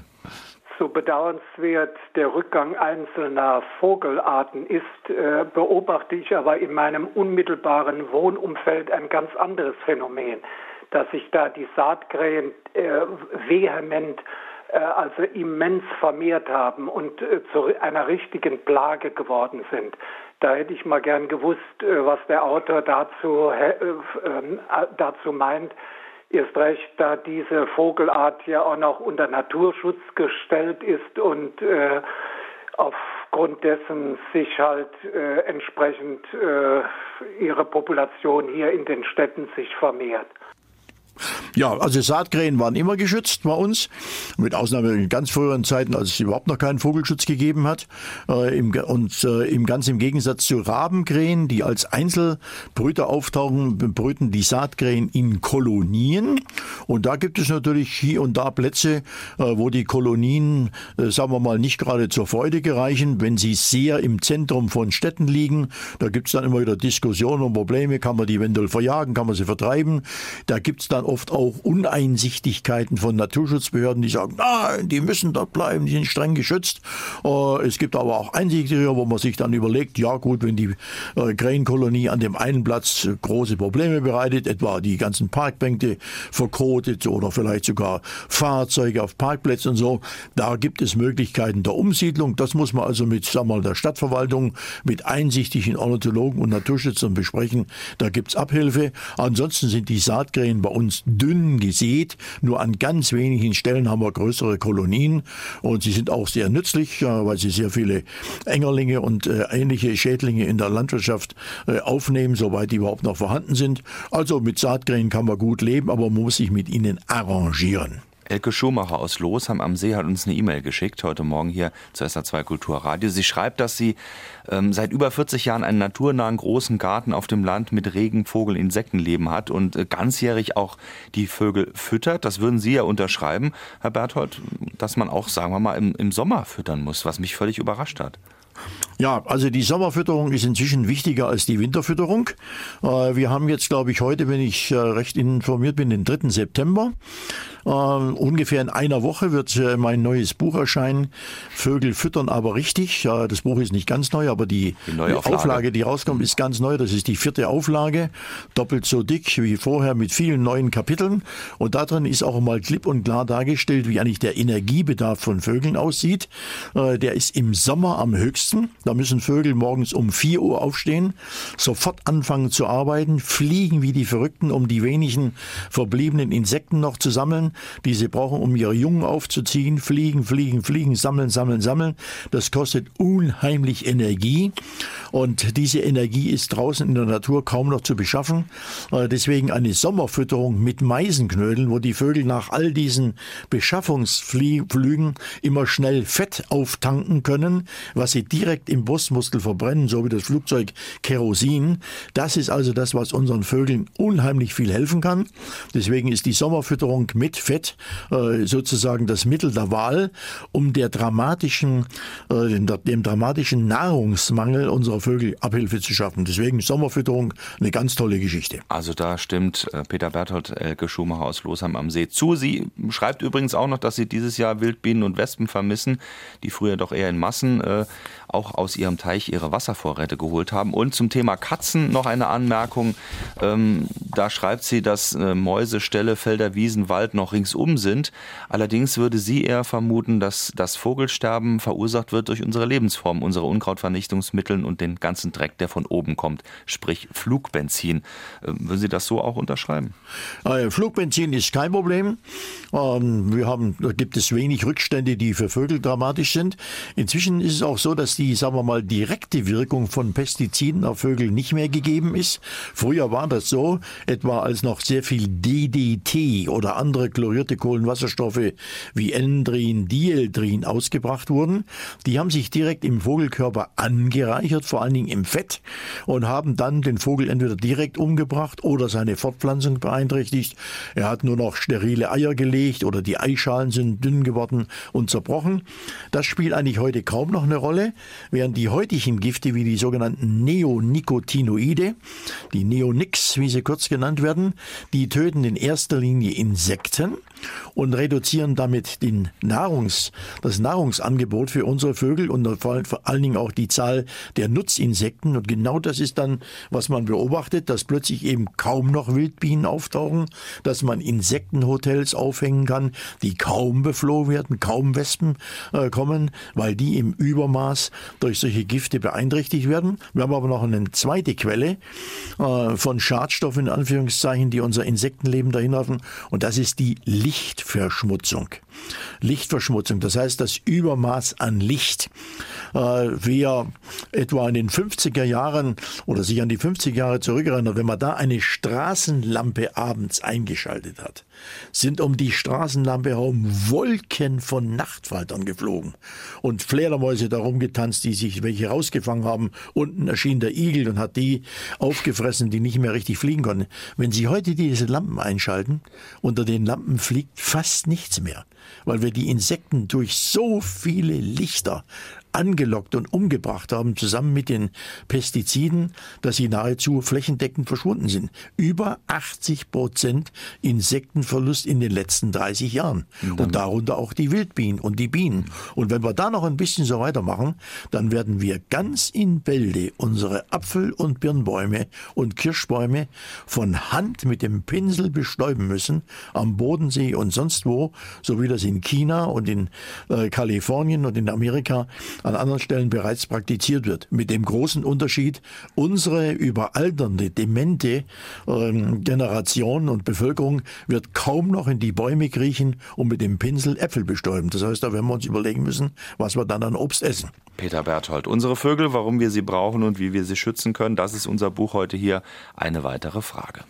E: So bedauernswert der Rückgang einzelner Vogelarten ist, äh, beobachte ich aber in meinem unmittelbaren Wohnumfeld ein ganz anderes Phänomen, dass sich da die Saatkrähen äh, vehement äh, also immens vermehrt haben und zu einer richtigen Plage geworden sind. Da hätte ich mal gern gewusst, äh, was der Autor dazu, ähm, dazu meint. Erst recht, da diese Vogelart ja auch noch unter Naturschutz gestellt ist und äh, aufgrund dessen sich halt äh, entsprechend äh, ihre Population hier in den Städten sich vermehrt.
C: Ja, also Saatkrähen waren immer geschützt bei uns, mit Ausnahme in ganz früheren Zeiten, als es überhaupt noch keinen Vogelschutz gegeben hat. Äh, und äh, im ganz im Gegensatz zu Rabenkrähen, die als Einzelbrüter auftauchen, brüten die Saatkrähen in Kolonien. Und da gibt es natürlich hier und da Plätze, äh, wo die Kolonien, sagen wir mal, nicht gerade zur Freude gereichen, wenn sie sehr im Zentrum von Städten liegen. Da gibt es dann immer wieder Diskussionen und Probleme. Kann man die eventuell verjagen? Kann man sie vertreiben? Da gibt es dann oft auch Uneinsichtigkeiten von Naturschutzbehörden, die sagen, nein, die müssen dort bleiben, die sind streng geschützt. Äh, es gibt aber auch Einsichtige, wo man sich dann überlegt, ja gut, wenn die äh, Krähenkolonie an dem einen Platz große Probleme bereitet, etwa die ganzen Parkbänke verkotet oder vielleicht sogar Fahrzeuge auf Parkplätzen und so, da gibt es Möglichkeiten der Umsiedlung. Das muss man also mit sagen wir mal, der Stadtverwaltung, mit einsichtigen Ornithologen und Naturschützern besprechen. Da gibt es Abhilfe. Ansonsten sind die Saatkrähen bei uns uns dünn gesät. Nur an ganz wenigen Stellen haben wir größere Kolonien und sie sind auch sehr nützlich, weil sie sehr viele Engerlinge und äh, ähnliche Schädlinge in der Landwirtschaft äh, aufnehmen, soweit die überhaupt noch vorhanden sind. Also mit Saatkrähen kann man gut leben, aber man muss sich mit ihnen arrangieren.
B: Elke Schumacher aus Losheim am See hat uns eine E-Mail geschickt, heute Morgen hier zu SA2 Kulturradio. Sie schreibt, dass sie ähm, seit über 40 Jahren einen naturnahen großen Garten auf dem Land mit Regen, Vogel, Insektenleben hat und äh, ganzjährig auch die Vögel füttert. Das würden Sie ja unterschreiben, Herr Berthold, dass man auch, sagen wir mal, im, im Sommer füttern muss, was mich völlig überrascht hat.
C: Ja, also die Sommerfütterung ist inzwischen wichtiger als die Winterfütterung. Äh, wir haben jetzt, glaube ich, heute, wenn ich äh, recht informiert bin, den 3. September. Äh, ungefähr in einer Woche wird mein neues Buch erscheinen. Vögel füttern aber richtig. Das Buch ist nicht ganz neu, aber die, die Auflage. Auflage, die rauskommt, ist ganz neu. Das ist die vierte Auflage. Doppelt so dick wie vorher mit vielen neuen Kapiteln. Und darin ist auch mal klipp und klar dargestellt, wie eigentlich der Energiebedarf von Vögeln aussieht. Der ist im Sommer am höchsten. Da müssen Vögel morgens um 4 Uhr aufstehen, sofort anfangen zu arbeiten, fliegen wie die Verrückten, um die wenigen verbliebenen Insekten noch zu sammeln, die sie brauchen, um ihre Jungen aufzuziehen. Fliegen, fliegen, fliegen, sammeln, sammeln, sammeln. Das kostet unheimlich Energie. Und diese Energie ist draußen in der Natur kaum noch zu beschaffen. Äh, deswegen eine Sommerfütterung mit Meisenknödeln, wo die Vögel nach all diesen Beschaffungsflügen immer schnell Fett auftanken können, was sie direkt im Brustmuskel verbrennen, so wie das Flugzeug Kerosin. Das ist also das, was unseren Vögeln unheimlich viel helfen kann. Deswegen ist die Sommerfütterung mit Fett äh, sozusagen das Mittel der Wahl, um der dramatischen, äh, dem, dramatischen Nahrungsmangel unserer Vögel Abhilfe zu schaffen. Deswegen Sommerfütterung eine ganz tolle Geschichte.
B: Also da stimmt äh, Peter Berthold, Elke Schumacher aus Losheim am See zu. Sie schreibt übrigens auch noch, dass sie dieses Jahr Wildbienen und Wespen vermissen, die früher doch eher in Massen äh, auch aus ihrem Teich ihre Wasservorräte geholt haben. Und zum Thema Katzen noch eine Anmerkung. Ähm, da schreibt sie, dass äh, Mäuse, Ställe, Felder, Wiesen, Wald noch ringsum sind. Allerdings würde sie eher vermuten, dass das Vogelsterben verursacht wird durch unsere Lebensform, unsere Unkrautvernichtungsmittel und den ganzen Dreck, der von oben kommt, sprich Flugbenzin. Ähm, würden Sie das so auch unterschreiben?
C: Äh, Flugbenzin ist kein Problem. Ähm, wir haben, da gibt es wenig Rückstände, die für Vögel dramatisch sind. Inzwischen ist es auch so, dass die, sagen wir mal, direkte Wirkung von Pestiziden auf Vögel nicht mehr gegeben ist. Früher war das so, etwa als noch sehr viel DDT oder andere chlorierte Kohlenwasserstoffe wie Endrin, Dieldrin ausgebracht wurden. Die haben sich direkt im Vogelkörper angereichert, vor allen Dingen im Fett, und haben dann den Vogel entweder direkt umgebracht oder seine Fortpflanzung beeinträchtigt. Er hat nur noch sterile Eier gelegt oder die Eischalen sind dünn geworden und zerbrochen. Das spielt eigentlich heute kaum noch eine Rolle, während die heutigen Gifte wie die sogenannten Neonicotinoide, die Neonics, wie sie kurz genannt werden. Die töten in erster Linie Insekten them und reduzieren damit den Nahrungs, das Nahrungsangebot für unsere Vögel und vor allen Dingen auch die Zahl der Nutzinsekten. Und genau das ist dann, was man beobachtet, dass plötzlich eben kaum noch Wildbienen auftauchen, dass man Insektenhotels aufhängen kann, die kaum beflohen werden, kaum Wespen äh, kommen, weil die im Übermaß durch solche Gifte beeinträchtigt werden. Wir haben aber noch eine zweite Quelle äh, von Schadstoffen in Anführungszeichen, die unser Insektenleben dahin laufen, und das ist die Lichtverschmutzung. Lichtverschmutzung, das heißt das Übermaß an Licht. Äh, wer etwa in den 50er Jahren oder sich an die 50er Jahre zurückerinnert, wenn man da eine Straßenlampe abends eingeschaltet hat, sind um die Straßenlampe herum Wolken von Nachtfaltern geflogen und Fledermäuse darum getanzt, die sich welche rausgefangen haben. Unten erschien der Igel und hat die aufgefressen, die nicht mehr richtig fliegen konnten. Wenn Sie heute diese Lampen einschalten, unter den Lampen fliegt fast nichts mehr, weil wir die Insekten durch so viele Lichter angelockt und umgebracht haben, zusammen mit den Pestiziden, dass sie nahezu flächendeckend verschwunden sind. Über 80 Prozent Insektenverlust in den letzten 30 Jahren. Und darunter auch die Wildbienen und die Bienen. Und wenn wir da noch ein bisschen so weitermachen, dann werden wir ganz in Bälde unsere Apfel- und Birnbäume und Kirschbäume von Hand mit dem Pinsel bestäuben müssen, am Bodensee und sonst wo, so wie das in China und in äh, Kalifornien und in Amerika an anderen Stellen bereits praktiziert wird. Mit dem großen Unterschied, unsere überalternde, demente ähm, Generation und Bevölkerung wird kaum noch in die Bäume kriechen und mit dem Pinsel Äpfel bestäuben. Das heißt, da werden wir uns überlegen müssen, was wir dann an Obst essen.
B: Peter Berthold, unsere Vögel, warum wir sie brauchen und wie wir sie schützen können, das ist unser Buch heute hier. Eine weitere Frage.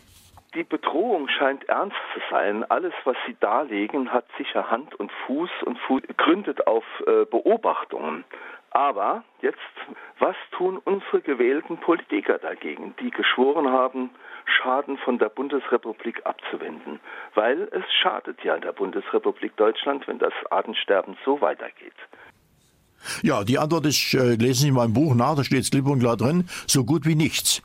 F: Die Bedrohung scheint ernst zu sein. Alles, was Sie darlegen, hat sicher Hand und Fuß und gründet auf äh, Beobachtungen. Aber jetzt, was tun unsere gewählten Politiker dagegen, die geschworen haben, Schaden von der Bundesrepublik abzuwenden? Weil es schadet ja der Bundesrepublik Deutschland, wenn das Artensterben so weitergeht.
C: Ja, die Antwort ist, äh, lesen Sie in meinem Buch nach, da steht es klipp und klar drin, so gut wie nichts.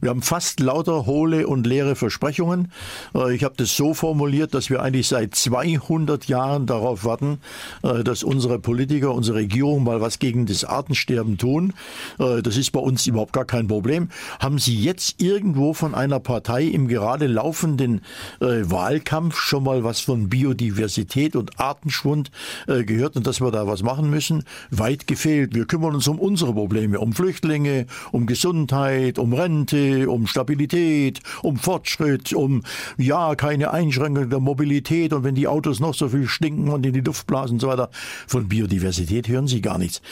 C: Wir haben fast lauter hohle und leere Versprechungen. Äh, ich habe das so formuliert, dass wir eigentlich seit 200 Jahren darauf warten, äh, dass unsere Politiker, unsere Regierung mal was gegen das Artensterben tun. Äh, das ist bei uns überhaupt gar kein Problem. Haben Sie jetzt irgendwo von einer Partei im gerade laufenden äh, Wahlkampf schon mal was von Biodiversität und Artenschwund äh, gehört und dass wir da was machen müssen? Weit gefehlt. Wir kümmern uns um unsere Probleme, um Flüchtlinge, um Gesundheit, um Rente, um Stabilität, um Fortschritt, um ja keine Einschränkung der Mobilität und wenn die Autos noch so viel stinken und in die Luft blasen und so weiter. Von Biodiversität hören Sie gar nichts.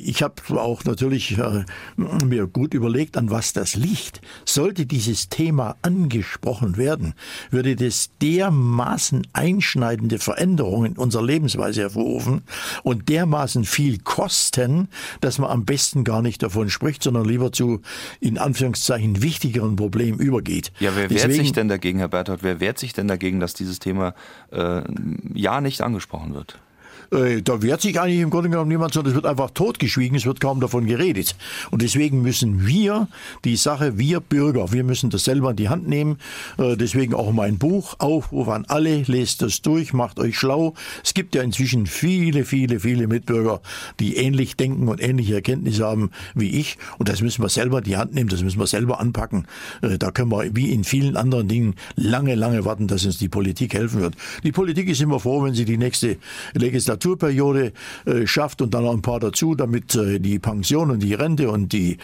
C: Ich habe auch natürlich äh, mir gut überlegt, an was das liegt. Sollte dieses Thema angesprochen werden, würde das dermaßen einschneidende Veränderungen in unserer Lebensweise hervorrufen und dermaßen viel viel kosten, dass man am besten gar nicht davon spricht, sondern lieber zu, in Anführungszeichen, wichtigeren Problemen übergeht.
B: Ja, wer Deswegen, wehrt sich denn dagegen, Herr Berthold, wer wehrt sich denn dagegen, dass dieses Thema äh, ja nicht angesprochen wird?
C: Äh, da wehrt sich eigentlich im Grunde genommen niemand, sondern es wird einfach totgeschwiegen, es wird kaum davon geredet. Und deswegen müssen wir die Sache, wir Bürger, wir müssen das selber in die Hand nehmen. Äh, deswegen auch mein Buch, Aufruf an alle, lest das durch, macht euch schlau. Es gibt ja inzwischen viele, viele, viele Mitbürger, die ähnlich denken und ähnliche Erkenntnisse haben wie ich. Und das müssen wir selber in die Hand nehmen, das müssen wir selber anpacken. Äh, da können wir wie in vielen anderen Dingen lange, lange warten, dass uns die Politik helfen wird. Die Politik ist immer froh, wenn sie die nächste Legislatur Legislaturperiode äh, schafft und dann noch ein paar dazu, damit äh, die Pension und die Rente und die,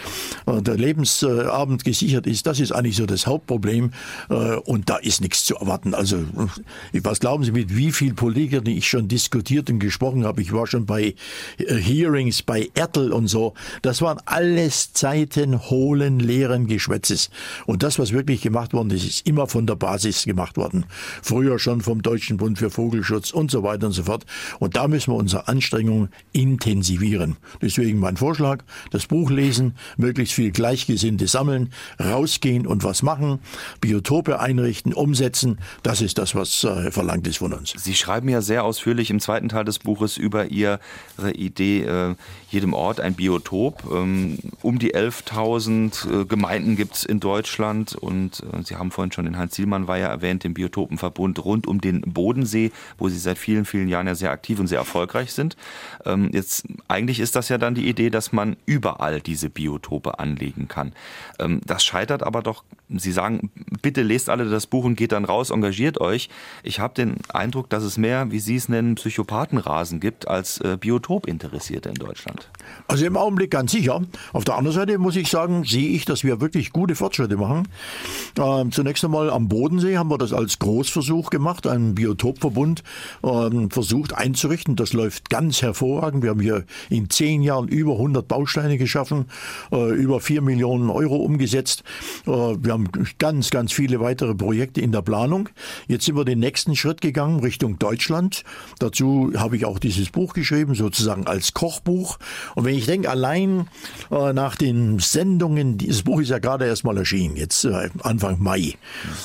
C: äh, der Lebensabend gesichert ist. Das ist eigentlich so das Hauptproblem äh, und da ist nichts zu erwarten. Also äh, was glauben Sie, mit wie vielen Politikern ich schon diskutiert und gesprochen habe? Ich war schon bei äh, Hearings, bei Ertel und so. Das waren alles Zeiten hohlen, leeren Geschwätzes. Und das, was wirklich gemacht worden ist, ist immer von der Basis gemacht worden. Früher schon vom Deutschen Bund für Vogelschutz und so weiter und so fort. Und da müssen wir unsere Anstrengungen intensivieren. Deswegen mein Vorschlag, das Buch lesen, möglichst viel Gleichgesinnte sammeln, rausgehen und was machen, Biotope einrichten, umsetzen. Das ist das, was äh, verlangt ist von uns.
B: Sie schreiben ja sehr ausführlich im zweiten Teil des Buches über Ihre Idee, äh, jedem Ort ein Biotop. Ähm, um die 11.000 äh, Gemeinden gibt es in Deutschland und äh, Sie haben vorhin schon den Heinz Zielmann war ja erwähnt, den Biotopenverbund rund um den Bodensee, wo Sie seit vielen, vielen Jahren ja sehr aktiv und sehr erfolgreich sind. Ähm, jetzt, eigentlich ist das ja dann die Idee, dass man überall diese Biotope anlegen kann. Ähm, das scheitert aber doch, Sie sagen, bitte lest alle das Buch und geht dann raus, engagiert euch. Ich habe den Eindruck, dass es mehr, wie Sie es nennen, Psychopathenrasen gibt als äh, Biotopinteressierte in Deutschland.
C: Also im Augenblick ganz sicher. Auf der anderen Seite muss ich sagen, sehe ich, dass wir wirklich gute Fortschritte machen. Ähm, zunächst einmal am Bodensee haben wir das als Großversuch gemacht, einen Biotopverbund ähm, versucht einzurichten. Das läuft ganz hervorragend. Wir haben hier in zehn Jahren über 100 Bausteine geschaffen, äh, über vier Millionen Euro umgesetzt. Äh, wir haben ganz, ganz viele weitere Projekte in der Planung. Jetzt sind wir den nächsten Schritt gegangen Richtung Deutschland. Dazu habe ich auch dieses Buch geschrieben, sozusagen als Kochbuch. Und wenn ich denke, allein äh, nach den Sendungen, dieses Buch ist ja gerade erst mal erschienen, jetzt Anfang Mai.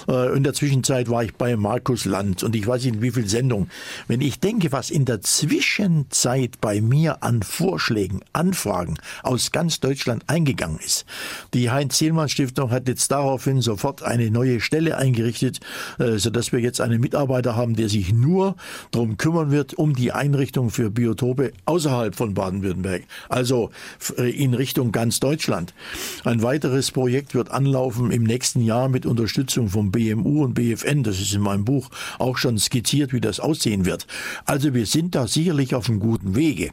C: In der Zwischenzeit war ich bei Markus Land und ich weiß nicht, wie viel Sendungen. Wenn ich denke, was in der Zwischenzeit bei mir an Vorschlägen, Anfragen aus ganz Deutschland eingegangen ist. Die Heinz-Zielmann-Stiftung hat jetzt daraufhin sofort eine neue Stelle eingerichtet, äh, sodass wir jetzt einen Mitarbeiter haben, der sich nur darum kümmern wird, um die Einrichtung für Biotope außerhalb von Baden-Württemberg. Also äh, in Richtung ganz Deutschland. Ein weiteres Projekt wird anlaufen im nächsten Jahr mit Unterstützung vom BMU und BFN. Das ist in meinem Buch auch schon skizziert, wie das aussehen wird. Also wir sind da sicherlich auf einem guten Wege.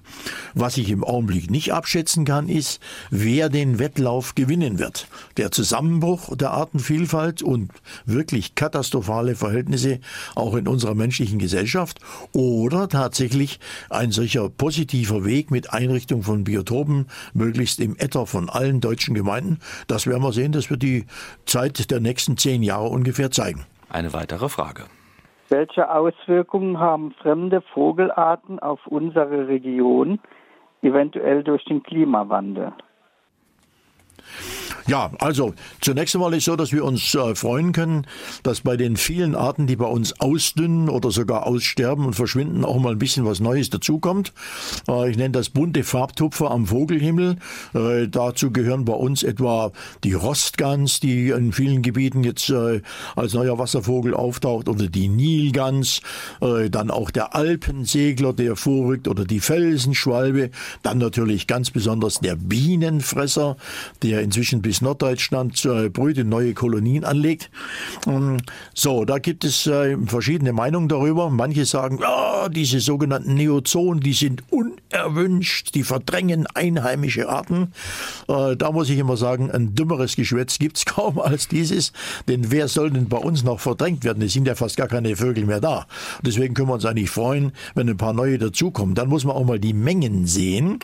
C: Was ich im Augenblick nicht abschätzen kann, ist, wer den Wettlauf gewinnen wird. Der Zusammenbruch der Artenvielfalt und wirklich katastrophale Verhältnisse auch in unserer menschlichen Gesellschaft oder tatsächlich ein solcher positiver Weg mit Einrichtung von Biotopen, möglichst im Äther von allen deutschen Gemeinden. Das werden wir sehen, das wird die Zeit der nächsten zehn Jahre ungefähr zeigen.
B: Eine weitere Frage.
G: Welche Auswirkungen haben fremde Vogelarten auf unsere Region, eventuell durch den Klimawandel?
C: Ja, also zunächst einmal ist so, dass wir uns äh, freuen können, dass bei den vielen Arten, die bei uns ausdünnen oder sogar aussterben und verschwinden, auch mal ein bisschen was Neues dazukommt. Äh, ich nenne das bunte Farbtupfer am Vogelhimmel. Äh, dazu gehören bei uns etwa die Rostgans, die in vielen Gebieten jetzt äh, als neuer Wasservogel auftaucht, oder die Nilgans, äh, dann auch der Alpensegler, der vorrückt, oder die Felsenschwalbe, dann natürlich ganz besonders der Bienenfresser, der inzwischen bis Norddeutschland äh, Brüte neue Kolonien anlegt. Ähm, so, da gibt es äh, verschiedene Meinungen darüber. Manche sagen, ja, diese sogenannten Neozonen, die sind unerwünscht, die verdrängen einheimische Arten. Äh, da muss ich immer sagen, ein dümmeres Geschwätz gibt es *laughs* kaum als dieses, denn wer soll denn bei uns noch verdrängt werden? Es sind ja fast gar keine Vögel mehr da. Deswegen können wir uns eigentlich freuen, wenn ein paar neue dazukommen. Dann muss man auch mal die Mengen sehen.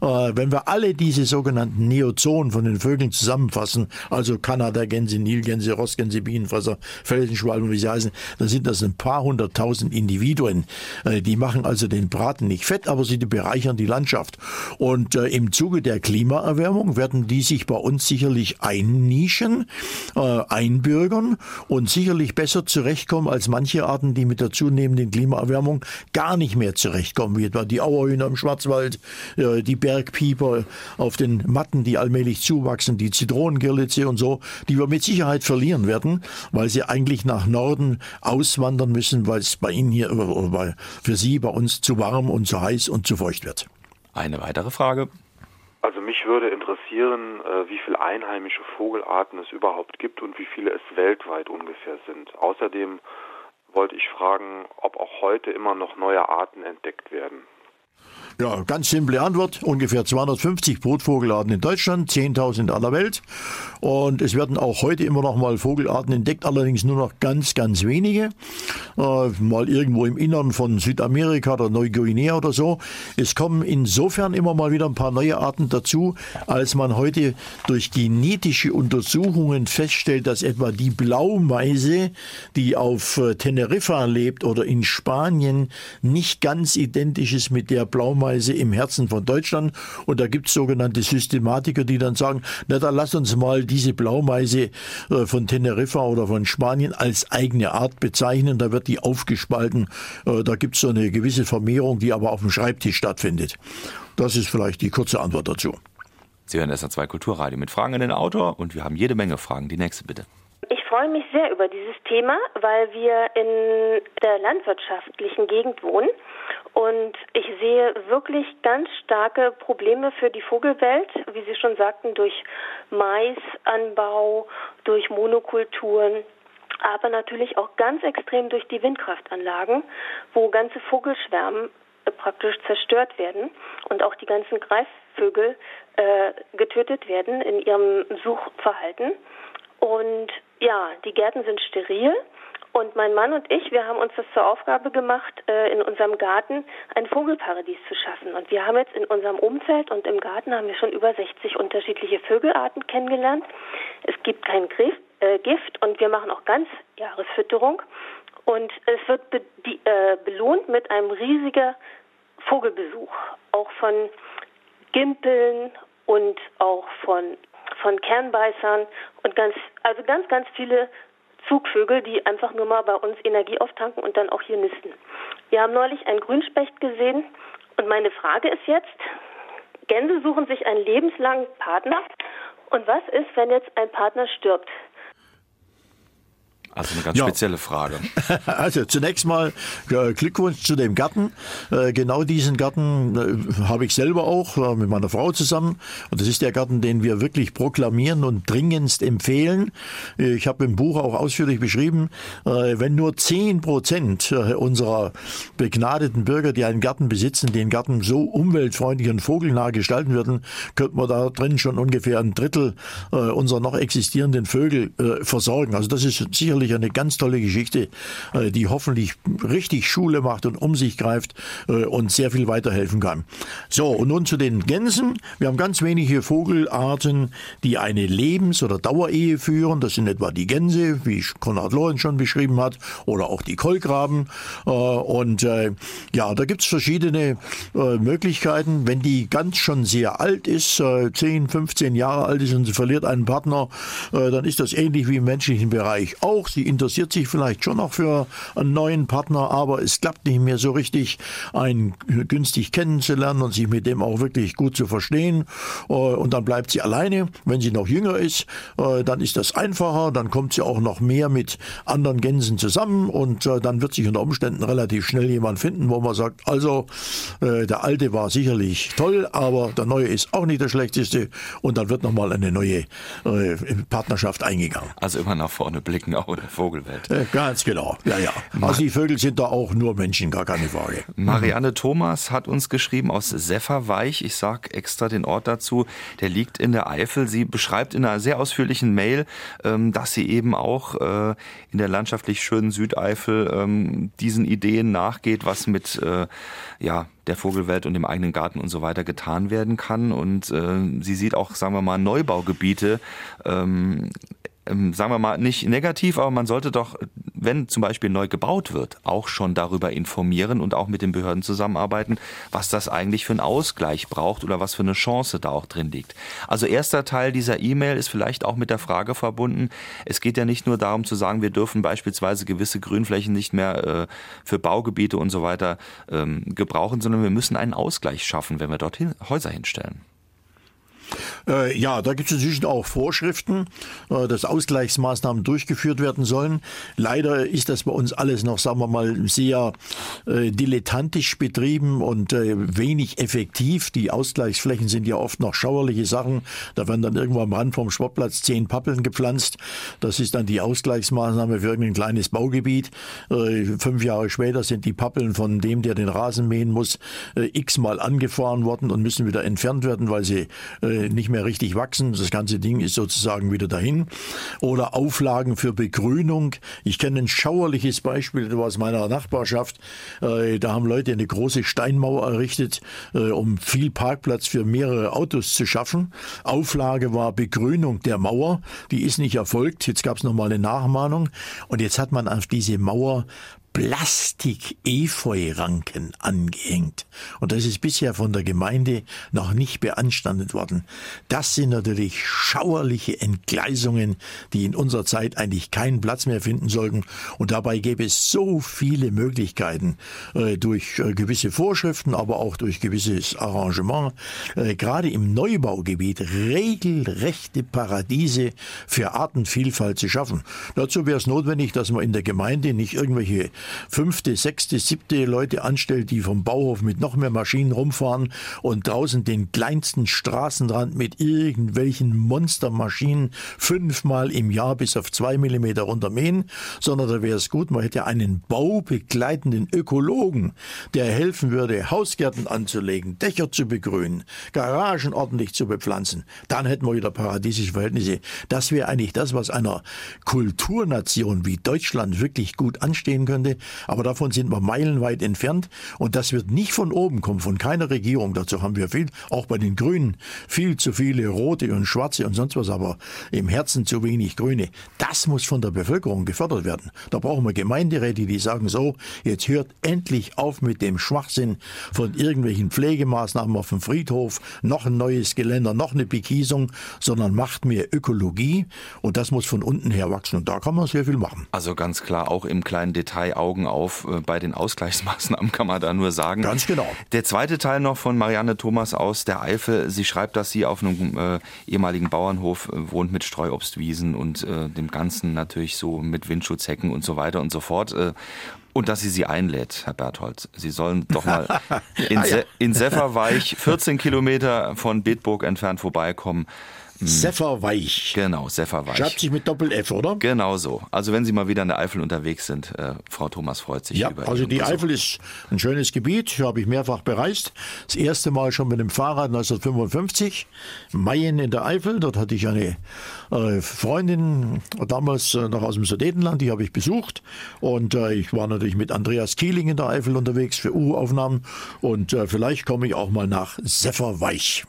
C: Wenn wir alle diese sogenannten Neozonen von den Vögeln zusammenfassen, also Kanada-Gänse, Nilgänse, Rostgänse, Bienenfresser, Felsenschwalben, wie sie heißen, dann sind das ein paar hunderttausend Individuen. Äh, die machen also den Braten nicht fett, aber sie bereichern die Landschaft. Und äh, im Zuge der Klimaerwärmung werden die sich bei uns sicherlich einnischen, äh, einbürgern und sicherlich besser zurechtkommen als manche Arten, die mit der zunehmenden Klimaerwärmung gar nicht mehr zurechtkommen, wie etwa die Auerhühner im Schwarzwald, die Bergpieper auf den Matten, die allmählich zuwachsen, die Zitronengirlitze und so, die wir mit Sicherheit verlieren werden, weil sie eigentlich nach Norden auswandern müssen, weil es bei Ihnen hier oder für Sie bei uns zu warm und zu heiß und zu feucht wird.
B: Eine weitere Frage.
H: Also mich würde interessieren, äh, wie viele einheimische Vogelarten es überhaupt gibt und wie viele es weltweit ungefähr sind. Außerdem wollte ich fragen, ob auch heute immer noch neue Arten entdeckt werden.
C: Ja, ganz simple Antwort. Ungefähr 250 Brutvogelarten in Deutschland, 10.000 in aller Welt. Und es werden auch heute immer noch mal Vogelarten entdeckt, allerdings nur noch ganz, ganz wenige. Äh, mal irgendwo im Innern von Südamerika oder Neuguinea oder so. Es kommen insofern immer mal wieder ein paar neue Arten dazu, als man heute durch genetische Untersuchungen feststellt, dass etwa die Blaumeise, die auf äh, Teneriffa lebt oder in Spanien, nicht ganz identisch ist mit der Blaumeise im Herzen von Deutschland. Und da gibt es sogenannte Systematiker, die dann sagen, na dann lass uns mal diese Blaumeise äh, von Teneriffa oder von Spanien als eigene Art bezeichnen. Da wird die aufgespalten. Äh, da gibt es so eine gewisse Vermehrung, die aber auf dem Schreibtisch stattfindet. Das ist vielleicht die kurze Antwort dazu.
B: Sie hören SR2 Kulturradio mit Fragen an den Autor und wir haben jede Menge Fragen. Die nächste bitte.
I: Ich freue mich sehr über dieses Thema, weil wir in der landwirtschaftlichen Gegend wohnen und ich sehe wirklich ganz starke Probleme für die Vogelwelt, wie Sie schon sagten, durch Maisanbau, durch Monokulturen, aber natürlich auch ganz extrem durch die Windkraftanlagen, wo ganze Vogelschwärme äh, praktisch zerstört werden und auch die ganzen Greifvögel äh, getötet werden in ihrem Suchverhalten. Und ja, die Gärten sind steril. Und mein Mann und ich, wir haben uns das zur Aufgabe gemacht, äh, in unserem Garten ein Vogelparadies zu schaffen. Und wir haben jetzt in unserem Umfeld und im Garten haben wir schon über 60 unterschiedliche Vögelarten kennengelernt. Es gibt kein äh, Gift und wir machen auch Ganzjahresfütterung. Und es wird äh, belohnt mit einem riesigen Vogelbesuch, auch von Gimpeln und auch von von Kernbeißern und ganz, also ganz, ganz viele Zugvögel, die einfach nur mal bei uns Energie auftanken und dann auch hier nisten. Wir haben neulich einen Grünspecht gesehen und meine Frage ist jetzt, Gänse suchen sich einen lebenslangen Partner und was ist, wenn jetzt ein Partner stirbt?
B: Also eine ganz ja. spezielle Frage. *laughs*
C: Also zunächst mal äh, Glückwunsch zu dem Garten. Äh, genau diesen Garten äh, habe ich selber auch mit meiner Frau zusammen. Und das ist der Garten, den wir wirklich proklamieren und dringendst empfehlen. Ich habe im Buch auch ausführlich beschrieben, wenn nur zehn Prozent unserer begnadeten Bürger, die einen Garten besitzen, den Garten so umweltfreundlich und vogelnah gestalten würden, könnte man da drin schon ungefähr ein Drittel unserer noch existierenden Vögel versorgen. Also das ist sicherlich sicherlich eine ganz tolle Geschichte, äh, die hoffentlich richtig Schule macht und um sich greift äh, und sehr viel weiterhelfen kann. So, und nun zu den Gänsen. Wir haben ganz wenige Vogelarten, die eine Lebens- oder Dauerehe führen. Das sind etwa die Gänse, wie Konrad Lorenz schon beschrieben hat, oder auch die Kolkraben. Äh, und ja, da gibt es verschiedene Möglichkeiten. Wenn die ganz schon sehr alt ist, 10, 15 Jahre alt ist und sie verliert einen Partner, dann ist das ähnlich wie im menschlichen Bereich auch. Sie interessiert sich vielleicht schon noch für einen neuen Partner, aber es klappt nicht mehr so richtig, einen günstig kennenzulernen und sich mit dem auch wirklich gut zu verstehen. Äh, und dann bleibt sie alleine. Wenn sie noch jünger ist, äh, dann ist das einfacher. Dann kommt sie auch noch mehr mit anderen Gänsen zusammen und äh, dann wird sich unter Umständen relativ schnell jemand finden, wo man sagt, also der alte war sicherlich toll, aber der neue ist auch nicht der schlechteste und dann wird nochmal eine neue Partnerschaft eingegangen.
B: Also immer nach vorne blicken auch der Vogelwelt.
C: Äh, ganz genau, ja, ja. Also die Vögel sind da auch nur Menschen, gar keine Frage.
B: Marianne Thomas hat uns geschrieben aus Sefferweich, ich sage extra den Ort dazu, der liegt in der Eifel. Sie beschreibt in einer sehr ausführlichen Mail, ähm, dass sie eben auch äh, in der landschaftlich schönen Südeifel ähm, diesen Ideen nachgeht, was mit äh, ja, der Vogelwelt und dem eigenen Garten und so weiter getan werden kann. Und äh, sie sieht auch, sagen wir mal, Neubaugebiete ähm, ähm, sagen wir mal, nicht negativ, aber man sollte doch, wenn zum Beispiel neu gebaut wird, auch schon darüber informieren und auch mit den Behörden zusammenarbeiten, was das eigentlich für einen Ausgleich braucht oder was für eine Chance da auch drin liegt. Also erster Teil dieser E-Mail ist vielleicht auch mit der Frage verbunden, es geht ja nicht nur darum zu sagen, wir dürfen beispielsweise gewisse Grünflächen nicht mehr äh, für Baugebiete und so weiter ähm, gebrauchen, sondern wir müssen einen Ausgleich schaffen, wenn wir dorthin Häuser hinstellen.
C: Äh, ja, da gibt es inzwischen auch Vorschriften, äh, dass Ausgleichsmaßnahmen durchgeführt werden sollen. Leider ist das bei uns alles noch, sagen wir mal, sehr äh, dilettantisch betrieben und wenig effektiv. Die Ausgleichsflächen sind ja oft noch schauerliche Sachen. Da werden dann irgendwo am Rand vom Sportplatz zehn Pappeln gepflanzt. Das ist dann die Ausgleichsmaßnahme für irgendein kleines Baugebiet. Fünf Jahre später sind die Pappeln von dem, der den Rasen mähen muss, x-mal angefahren worden und müssen wieder entfernt werden, weil sie nicht mehr richtig wachsen. Das ganze Ding ist sozusagen wieder dahin. Oder Auflagen für Begrünung. Ich kenne ein schauerliches Beispiel aus meiner Nachbarschaft. Äh, da haben Leute eine große Steinmauer errichtet, äh, um viel Parkplatz für mehrere Autos zu schaffen. Auflage war Begrünung der Mauer. Die ist nicht erfolgt. Jetzt gab es nochmal eine Nachmahnung. Und jetzt hat man auf diese Mauer Plastik-Efeu-Ranken angehängt. Und das ist bisher von der Gemeinde noch nicht beanstandet worden. Das sind natürlich schauerliche Entgleisungen, die in unserer Zeit eigentlich keinen Platz mehr finden sollten. Und dabei gäbe es so viele Möglichkeiten, äh, durch äh, gewisse Vorschriften, aber auch durch gewisses Arrangement, äh, gerade im Neubaugebiet regelrechte Paradiese für Artenvielfalt zu schaffen. Dazu wäre es notwendig, dass man in der Gemeinde nicht irgendwelche fünfte, sechste, siebte Leute anstellt, die vom Bauhof mit noch mehr Maschinen rumfahren und draußen den kleinsten Straßenrand mit irgendwelchen Monstermaschinen fünfmal im Jahr bis auf zwei Millimeter runtermähen, sondern da wäre es gut, man hätte einen baubegleitenden Ökologen, der helfen würde, Hausgärten anzulegen, Dächer zu begrünen, Garagen ordentlich zu bepflanzen. Dann hätten wir wieder paradiesische Verhältnisse. Das wäre eigentlich das, was einer Kulturnation wie Deutschland wirklich gut anstehen könnte. Aber davon sind wir meilenweit entfernt. Und das wird nicht von oben kommen, von keiner Regierung. Dazu haben wir viel, auch bei den Grünen, viel zu viele rote und schwarze und sonst was, aber im Herzen zu wenig Grüne. Das muss von der Bevölkerung gefördert werden. Da brauchen wir Gemeinderäte, die sagen so, jetzt hört endlich auf mit dem Schwachsinn von irgendwelchen Pflegemaßnahmen auf dem Friedhof, noch ein neues Geländer, noch eine Bekiesung, sondern macht mehr Ökologie und das muss von unten her wachsen. Und da kann man sehr viel machen.
B: Also ganz klar, auch im kleinen Detail Augen auf. Äh, bei den Ausgleichsmaßnahmen kann man da nur sagen.
C: Ganz genau.
B: Der zweite Teil noch von Marianne Thomas aus der Eifel. Sie schreibt, dass sie auf einem äh, ehemaligen Bauernhof äh, wohnt mit Streuobstwiesen und äh, dem Ganzen natürlich so mit Windschutzhecken und so weiter und so fort. Äh, und dass sie sie einlädt, Herr Berthold. Sie sollen doch mal *laughs* in, ja. in Sefferweich, 14 Kilometer von Bedburg entfernt vorbeikommen.
C: Hm. Sefferweich.
B: Genau, Sefferweich.
C: Schreibt sich mit Doppel-F, oder?
B: Genau so. Also wenn Sie mal wieder in der Eifel unterwegs sind, äh, Frau Thomas freut sich
C: ja,
B: über
C: also die Eifel ist ein schönes Gebiet, habe ich mehrfach bereist. Das erste Mal schon mit dem Fahrrad 1955, Mayen in der Eifel. Dort hatte ich eine äh, Freundin, damals äh, noch aus dem Sudetenland, die habe ich besucht. Und äh, ich war natürlich mit Andreas Kieling in der Eifel unterwegs für U-Aufnahmen. Und äh, vielleicht komme ich auch mal nach Sefferweich.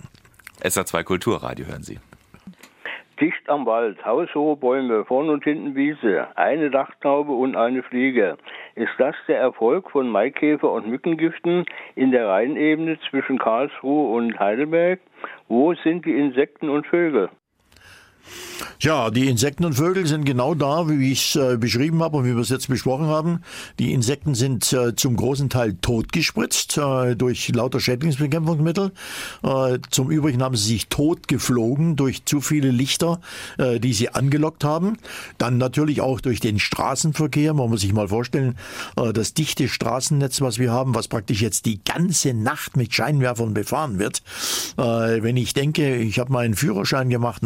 B: SA2 Kulturradio hören Sie.
J: Dicht am Wald, haushohe Bäume, vorn und hinten Wiese, eine Dachtaube und eine Fliege. Ist das der Erfolg von Maikäfer und Mückengiften in der Rheinebene zwischen Karlsruhe und Heidelberg? Wo sind die Insekten und Vögel?
C: Ja, die Insekten und Vögel sind genau da, wie ich es äh, beschrieben habe und wie wir es jetzt besprochen haben. Die Insekten sind äh, zum großen Teil totgespritzt äh, durch lauter Schädlingsbekämpfungsmittel. Äh, zum Übrigen haben sie sich totgeflogen durch zu viele Lichter, äh, die sie angelockt haben. Dann natürlich auch durch den Straßenverkehr. Man muss sich mal vorstellen, äh, das dichte Straßennetz, was wir haben, was praktisch jetzt die ganze Nacht mit Scheinwerfern befahren wird. wenn ich denke, ich habe meinen Führerschein gemacht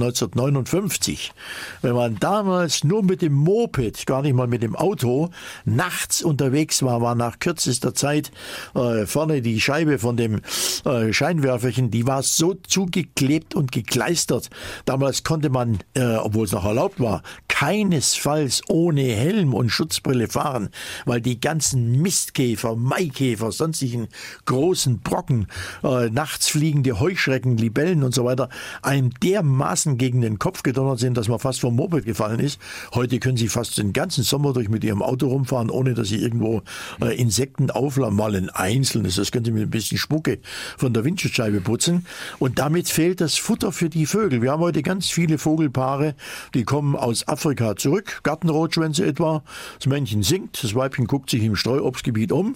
C: 1959 wenn man damals nur mit dem Moped, gar nicht mal mit dem Auto, nachts unterwegs war, war nach kürzester Zeit äh, vorne die Scheibe von dem äh, Scheinwerferchen, die war so zugeklebt und gekleistert. Damals konnte man, äh, obwohl es noch erlaubt war, keinesfalls ohne Helm und Schutzbrille fahren, weil die ganzen Mistkäfer, Maikäfer, sonstigen großen Brocken, äh, nachts fliegende Heuschrecken, Libellen und so weiter, einem dermaßen gegen den Kopf gedonnert sind, dass man fast vom Moped gefallen ist. Heute können Sie fast den ganzen Sommer durch mit Ihrem Auto rumfahren, ohne dass Sie irgendwo äh, Insekten aufladen. Mal ein einzelnes, das können Sie mit ein bisschen Spucke von der Windschutzscheibe putzen. Und damit fehlt das Futter für die Vögel. Wir haben heute ganz viele Vogelpaare, die kommen aus Afrika, zurück, Gartenrotschwänze etwa. Das Männchen singt, das Weibchen guckt sich im Streuobstgebiet um.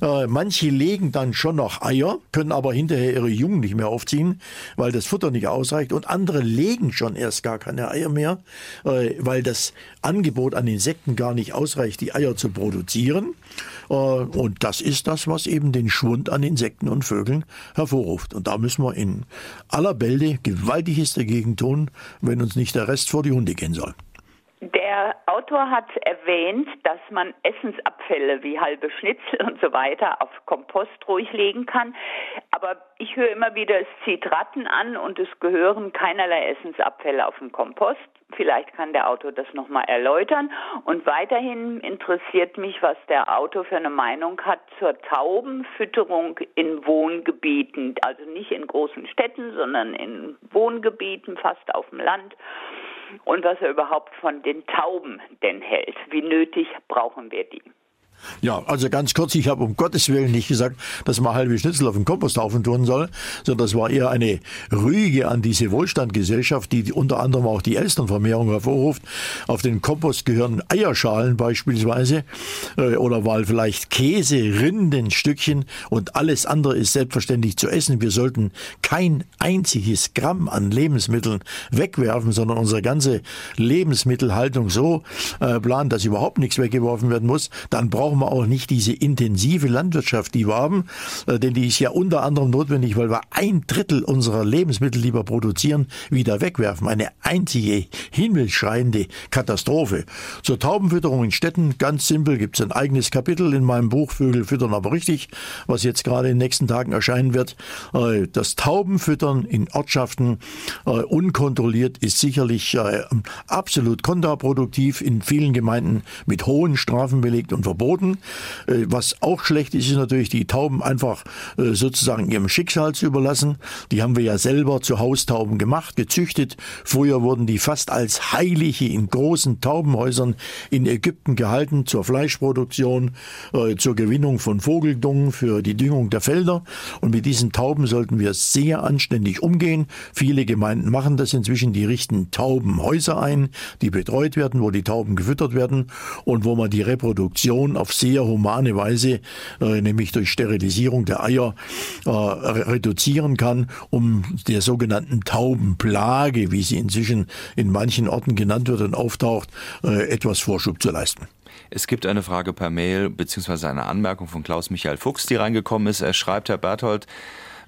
C: Äh, manche legen dann schon noch Eier, können aber hinterher ihre Jungen nicht mehr aufziehen, weil das Futter nicht ausreicht. Und andere legen schon erst gar keine Eier mehr, äh, weil das Angebot an Insekten gar nicht ausreicht, die Eier zu produzieren. Äh, und das ist das, was eben den Schwund an Insekten und Vögeln hervorruft. Und da müssen wir in aller Bälde Gewaltiges dagegen tun, wenn uns nicht der Rest vor die Hunde gehen soll.
K: Der Autor hat erwähnt, dass man Essensabfälle wie halbe Schnitzel und so weiter auf Kompost ruhig legen kann. Aber ich höre immer wieder, es zieht Ratten an und es gehören keinerlei Essensabfälle auf den Kompost. Vielleicht kann der Autor das nochmal erläutern. Und weiterhin interessiert mich, was der Autor für eine Meinung hat zur Taubenfütterung in Wohngebieten. Also nicht in großen Städten, sondern in Wohngebieten, fast auf dem Land und was er überhaupt von den Tauben denn hält. Wie nötig brauchen wir die?
C: Ja, also ganz kurz, ich habe um Gottes Willen nicht gesagt, dass man halbe Schnitzel auf den Komposthaufen tun soll, sondern das war eher eine Rüge an diese Wohlstandgesellschaft, die unter anderem auch die Elsternvermehrung hervorruft. Auf den Kompost gehören Eierschalen beispielsweise äh, oder mal vielleicht Käse, Rindenstückchen und alles andere ist selbstverständlich zu essen. Wir sollten kein einziges Gramm an Lebensmitteln wegwerfen, sondern unsere ganze Lebensmittelhaltung so äh, planen, dass überhaupt nichts weggeworfen werden muss. Dann brauchen brauchen wir auch nicht diese intensive Landwirtschaft, die wir haben, äh, denn die ist ja unter anderem notwendig, weil wir ein Drittel unserer Lebensmittel, die wir produzieren, wieder wegwerfen. Eine einzige himmelschreiende Katastrophe. Zur Taubenfütterung in Städten, ganz simpel, gibt es ein eigenes Kapitel in meinem Buch Vögel füttern aber richtig, was jetzt gerade in den nächsten Tagen erscheinen wird. Äh, das Taubenfüttern in Ortschaften äh, unkontrolliert ist sicherlich absolut kontraproduktiv, in vielen Gemeinden mit hohen Strafen belegt und verboten. Boden. Äh, was auch schlecht ist, ist natürlich die Tauben einfach äh, sozusagen ihrem Schicksal zu überlassen. Die haben wir ja selber zu Haustauben gemacht, gezüchtet. Früher wurden die fast als Heilige in großen Taubenhäusern in Ägypten gehalten zur Fleischproduktion, äh, zur Gewinnung von Vogeldungen für die Düngung der Felder. Und mit diesen Tauben sollten wir sehr anständig umgehen. Viele Gemeinden machen das inzwischen. Die richten Taubenhäuser ein, die betreut werden, wo die Tauben gefüttert werden und wo man die Reproduktion auf sehr humane Weise, äh, nämlich durch Sterilisierung der Eier, äh, reduzieren kann, um der sogenannten Taubenplage, wie sie inzwischen in manchen Orten genannt wird und auftaucht, äh, etwas Vorschub zu leisten.
B: Es gibt eine Frage per Mail beziehungsweise eine Anmerkung von Klaus Michael Fuchs, die reingekommen ist. Er schreibt, Herr Berthold,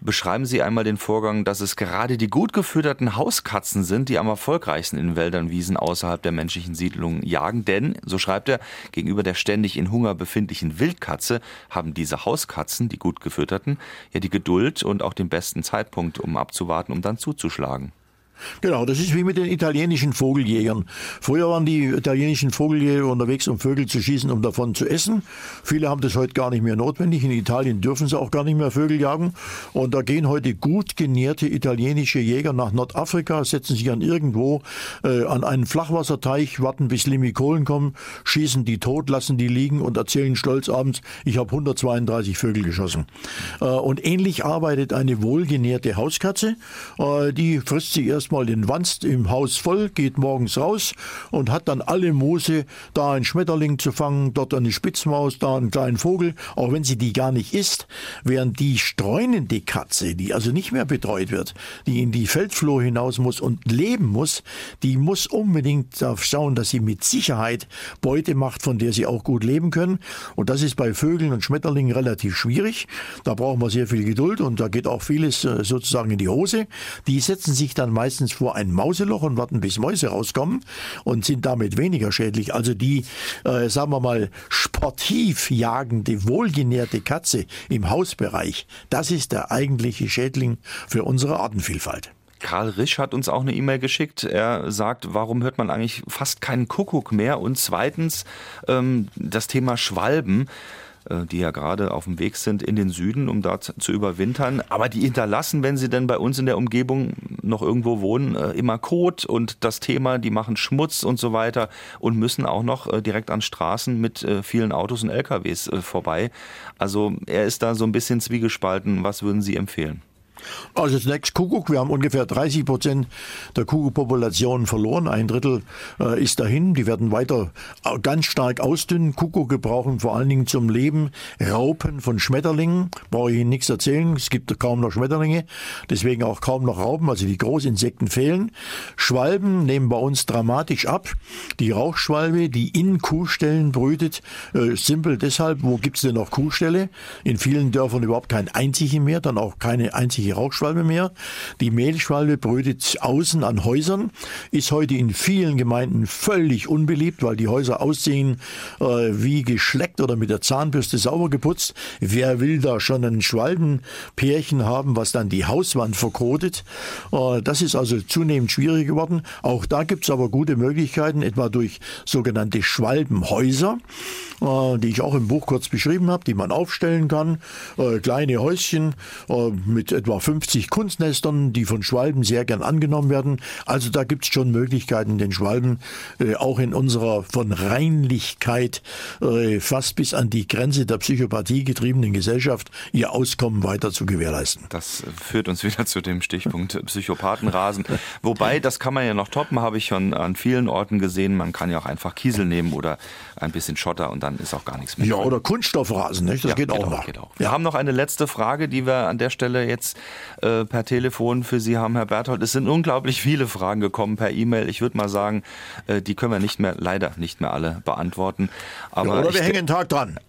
B: Beschreiben Sie einmal den Vorgang, dass es gerade die gut gefütterten Hauskatzen sind, die am erfolgreichsten in Wäldern, Wiesen außerhalb der menschlichen Siedlungen jagen. Denn, so schreibt er, gegenüber der ständig in Hunger befindlichen Wildkatze haben diese Hauskatzen, die gut gefütterten, ja die Geduld und auch den besten Zeitpunkt, um abzuwarten, um dann zuzuschlagen.
C: Genau, das ist wie mit den italienischen Vogeljägern. Früher waren die italienischen Vogeljäger unterwegs, um Vögel zu schießen, um davon zu essen. Viele haben das heute gar nicht mehr notwendig. In Italien dürfen sie auch gar nicht mehr Vögel jagen. Und da gehen heute gut genährte italienische Jäger nach Nordafrika, setzen sich an irgendwo äh, an einen Flachwasserteich, warten bis Limikolen kommen, schießen die tot, lassen die liegen und erzählen stolz abends, ich habe 132 Vögel geschossen. Äh, und ähnlich arbeitet eine wohlgenährte Hauskatze. Äh, die frisst sich erst erstmal den Wanst im Haus voll, geht morgens raus und hat dann alle Moose, da ein Schmetterling zu fangen, dort eine Spitzmaus, da einen kleinen Vogel, auch wenn sie die gar nicht isst, während die streunende Katze, die also nicht mehr betreut wird, die in die Feldflur hinaus muss und leben muss, die muss unbedingt darauf schauen, dass sie mit Sicherheit Beute macht, von der sie auch gut leben können. Und das ist bei Vögeln und Schmetterlingen relativ schwierig. Da brauchen wir sehr viel Geduld und da geht auch vieles äh, sozusagen in die Hose. Die setzen sich dann meistens meistens vor ein Mauseloch und warten, bis Mäuse rauskommen und sind damit weniger schädlich. Also die, äh, sagen wir mal, sportiv jagende, wohlgenährte Katze im Hausbereich, das ist der eigentliche Schädling für unsere Artenvielfalt.
B: Karl Risch hat uns auch eine E-Mail geschickt. Er sagt, warum hört man eigentlich fast keinen Kuckuck mehr? Und zweitens ähm, das Thema Schwalben. Äh, die ja gerade auf dem Weg sind in den Süden, um dort zu überwintern. Aber die hinterlassen, wenn sie denn bei uns in der Umgebung noch irgendwo wohnen, äh, immer Kot und das Thema, die machen Schmutz und so weiter und müssen auch noch äh, direkt an Straßen mit vielen Autos und LKWs vorbei. Also er ist da so ein bisschen zwiegespalten. Was würden Sie empfehlen?
C: Also zunächst Kuckuck. Wir haben ungefähr 30 Prozent der Kuckuckpopulation verloren. Ein Drittel äh, ist dahin. Die werden weiter äh, ganz stark ausdünnen. Kuckucke brauchen vor allen Dingen zum Leben Raupen von Schmetterlingen. Brauche ich Ihnen nichts erzählen. Es gibt kaum noch Schmetterlinge. Deswegen auch kaum noch Raupen. Also die Großinsekten fehlen. Schwalben nehmen bei uns dramatisch ab. Die Rauchschwalbe, die in Kuhstellen brütet, äh, simpel deshalb, wo gibt es denn noch Kuhställe? In vielen Dörfern überhaupt kein einzige mehr, dann auch keine einzige Rauchschwalbe mehr. Die Mehlschwalbe brütet außen an Häusern, ist heute in vielen Gemeinden völlig unbeliebt, weil die Häuser aussehen äh, wie geschleckt oder mit der Zahnbürste sauber geputzt. Wer will da schon ein Schwalbenpärchen haben, was dann die Hauswand verkotet? Äh, das ist also zunehmend schwierig geworden. Auch da gibt es aber gute Möglichkeiten, etwa durch sogenannte Schwalbenhäuser, äh, die ich auch im Buch kurz beschrieben habe, die man aufstellen kann. Äh, kleine Häuschen äh, mit etwa 50 Kunstnestern, die von Schwalben sehr gern angenommen werden. Also da gibt es schon Möglichkeiten, den Schwalben äh, auch in unserer von Reinlichkeit äh, fast bis an die Grenze der Psychopathie getriebenen Gesellschaft ihr Auskommen weiter zu gewährleisten.
B: Das führt uns *laughs* wieder zu dem Stichpunkt Psychopathenrasen. Wobei, das kann man ja noch toppen, habe ich schon an vielen Orten gesehen. Man kann ja auch einfach Kiesel nehmen oder ein bisschen Schotter und dann ist auch gar nichts mehr.
C: Ja, oder Kunststoffrasen, nicht? das ja, geht, geht, auch noch. Geht auch.
B: Wir haben noch eine letzte Frage, die wir an der Stelle jetzt äh, per Telefon für Sie haben, Herr Berthold. Es sind unglaublich viele Fragen gekommen per E-Mail. Ich würde mal sagen, äh, die können wir nicht mehr, leider nicht mehr alle beantworten. Aber
C: ja, oder wir
B: ich,
C: hängen einen Tag dran. *laughs*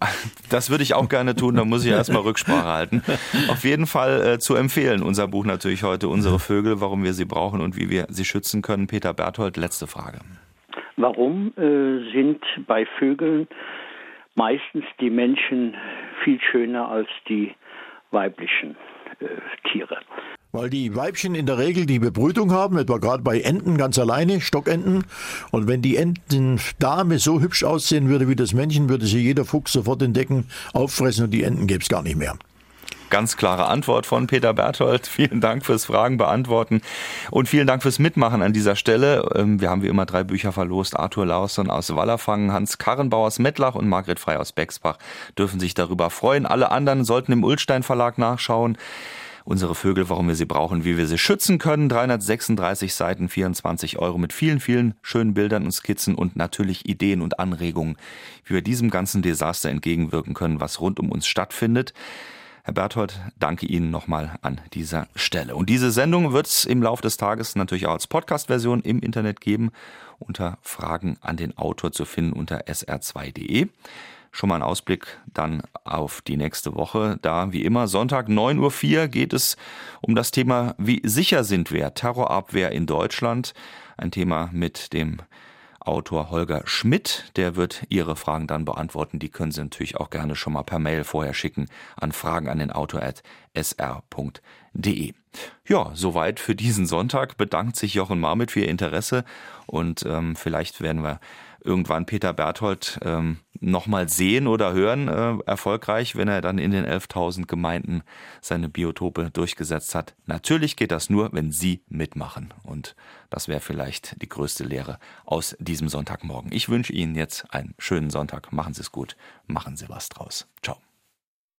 B: Das würde ich auch gerne tun, da muss ich erstmal Rücksprache halten. Auf jeden Fall äh, zu empfehlen, unser Buch natürlich heute, Unsere Vögel, warum wir sie brauchen und wie wir sie schützen können. Peter Berthold, letzte Frage.
J: Warum äh, sind bei Vögeln meistens die Menschen viel schöner als die weiblichen äh, Tiere?
C: Weil die Weibchen in der Regel die Bebrütung haben, etwa gerade bei Enten ganz alleine, Stockenten. Und wenn die Entendame so hübsch aussehen würde wie das Männchen, würde sie jeder Fuchs sofort entdecken, auffressen und die Enten gäbe es gar nicht mehr.
B: Ganz klare Antwort von Peter Berthold. *laughs* Vielen Dank fürs Fragen beantworten und vielen Dank fürs Mitmachen an dieser Stelle. Ähm, wir haben wie immer drei Bücher verlost. Arthur Lausson aus Wallerfangen, Hans Karrenbauer aus Mettlach und Margret Frey aus Bexbach dürfen sich darüber freuen. Alle anderen sollten im Ulstein Verlag nachschauen. Unsere Vögel, warum wir sie brauchen, wie wir sie schützen können. 336 Seiten, 24 Euro mit vielen, vielen schönen Bildern und Skizzen und natürlich Ideen und Anregungen, wie wir diesem ganzen Desaster entgegenwirken können, was rund um uns stattfindet. Herr Berthold, danke Ihnen nochmal an dieser Stelle. Und diese Sendung wird es im Laufe des Tages natürlich auch als Podcast-Version im Internet geben, unter Fragen an den Autor zu finden unter sr2.de. Schon mal ein Ausblick dann auf die nächste Woche. Da, wie immer, Sonntag 9.04 Uhr geht es um das Thema, wie sicher sind wir? Terrorabwehr in Deutschland. Ein Thema mit dem Autor Holger Schmidt. Der wird Ihre Fragen dann beantworten. Die können Sie natürlich auch gerne schon mal per Mail vorher schicken an fragen an den Autor at sr.de. Ja, soweit für diesen Sonntag. Bedankt sich Jochen Marmit für Ihr Interesse und ähm, vielleicht werden wir irgendwann Peter Berthold ähm, nochmal sehen oder hören, äh, erfolgreich, wenn er dann in den 11.000 Gemeinden seine Biotope durchgesetzt hat. Natürlich geht das nur, wenn Sie mitmachen. Und das wäre vielleicht die größte Lehre aus diesem Sonntagmorgen. Ich wünsche Ihnen jetzt einen schönen Sonntag. Machen Sie es gut. Machen Sie was draus. Ciao.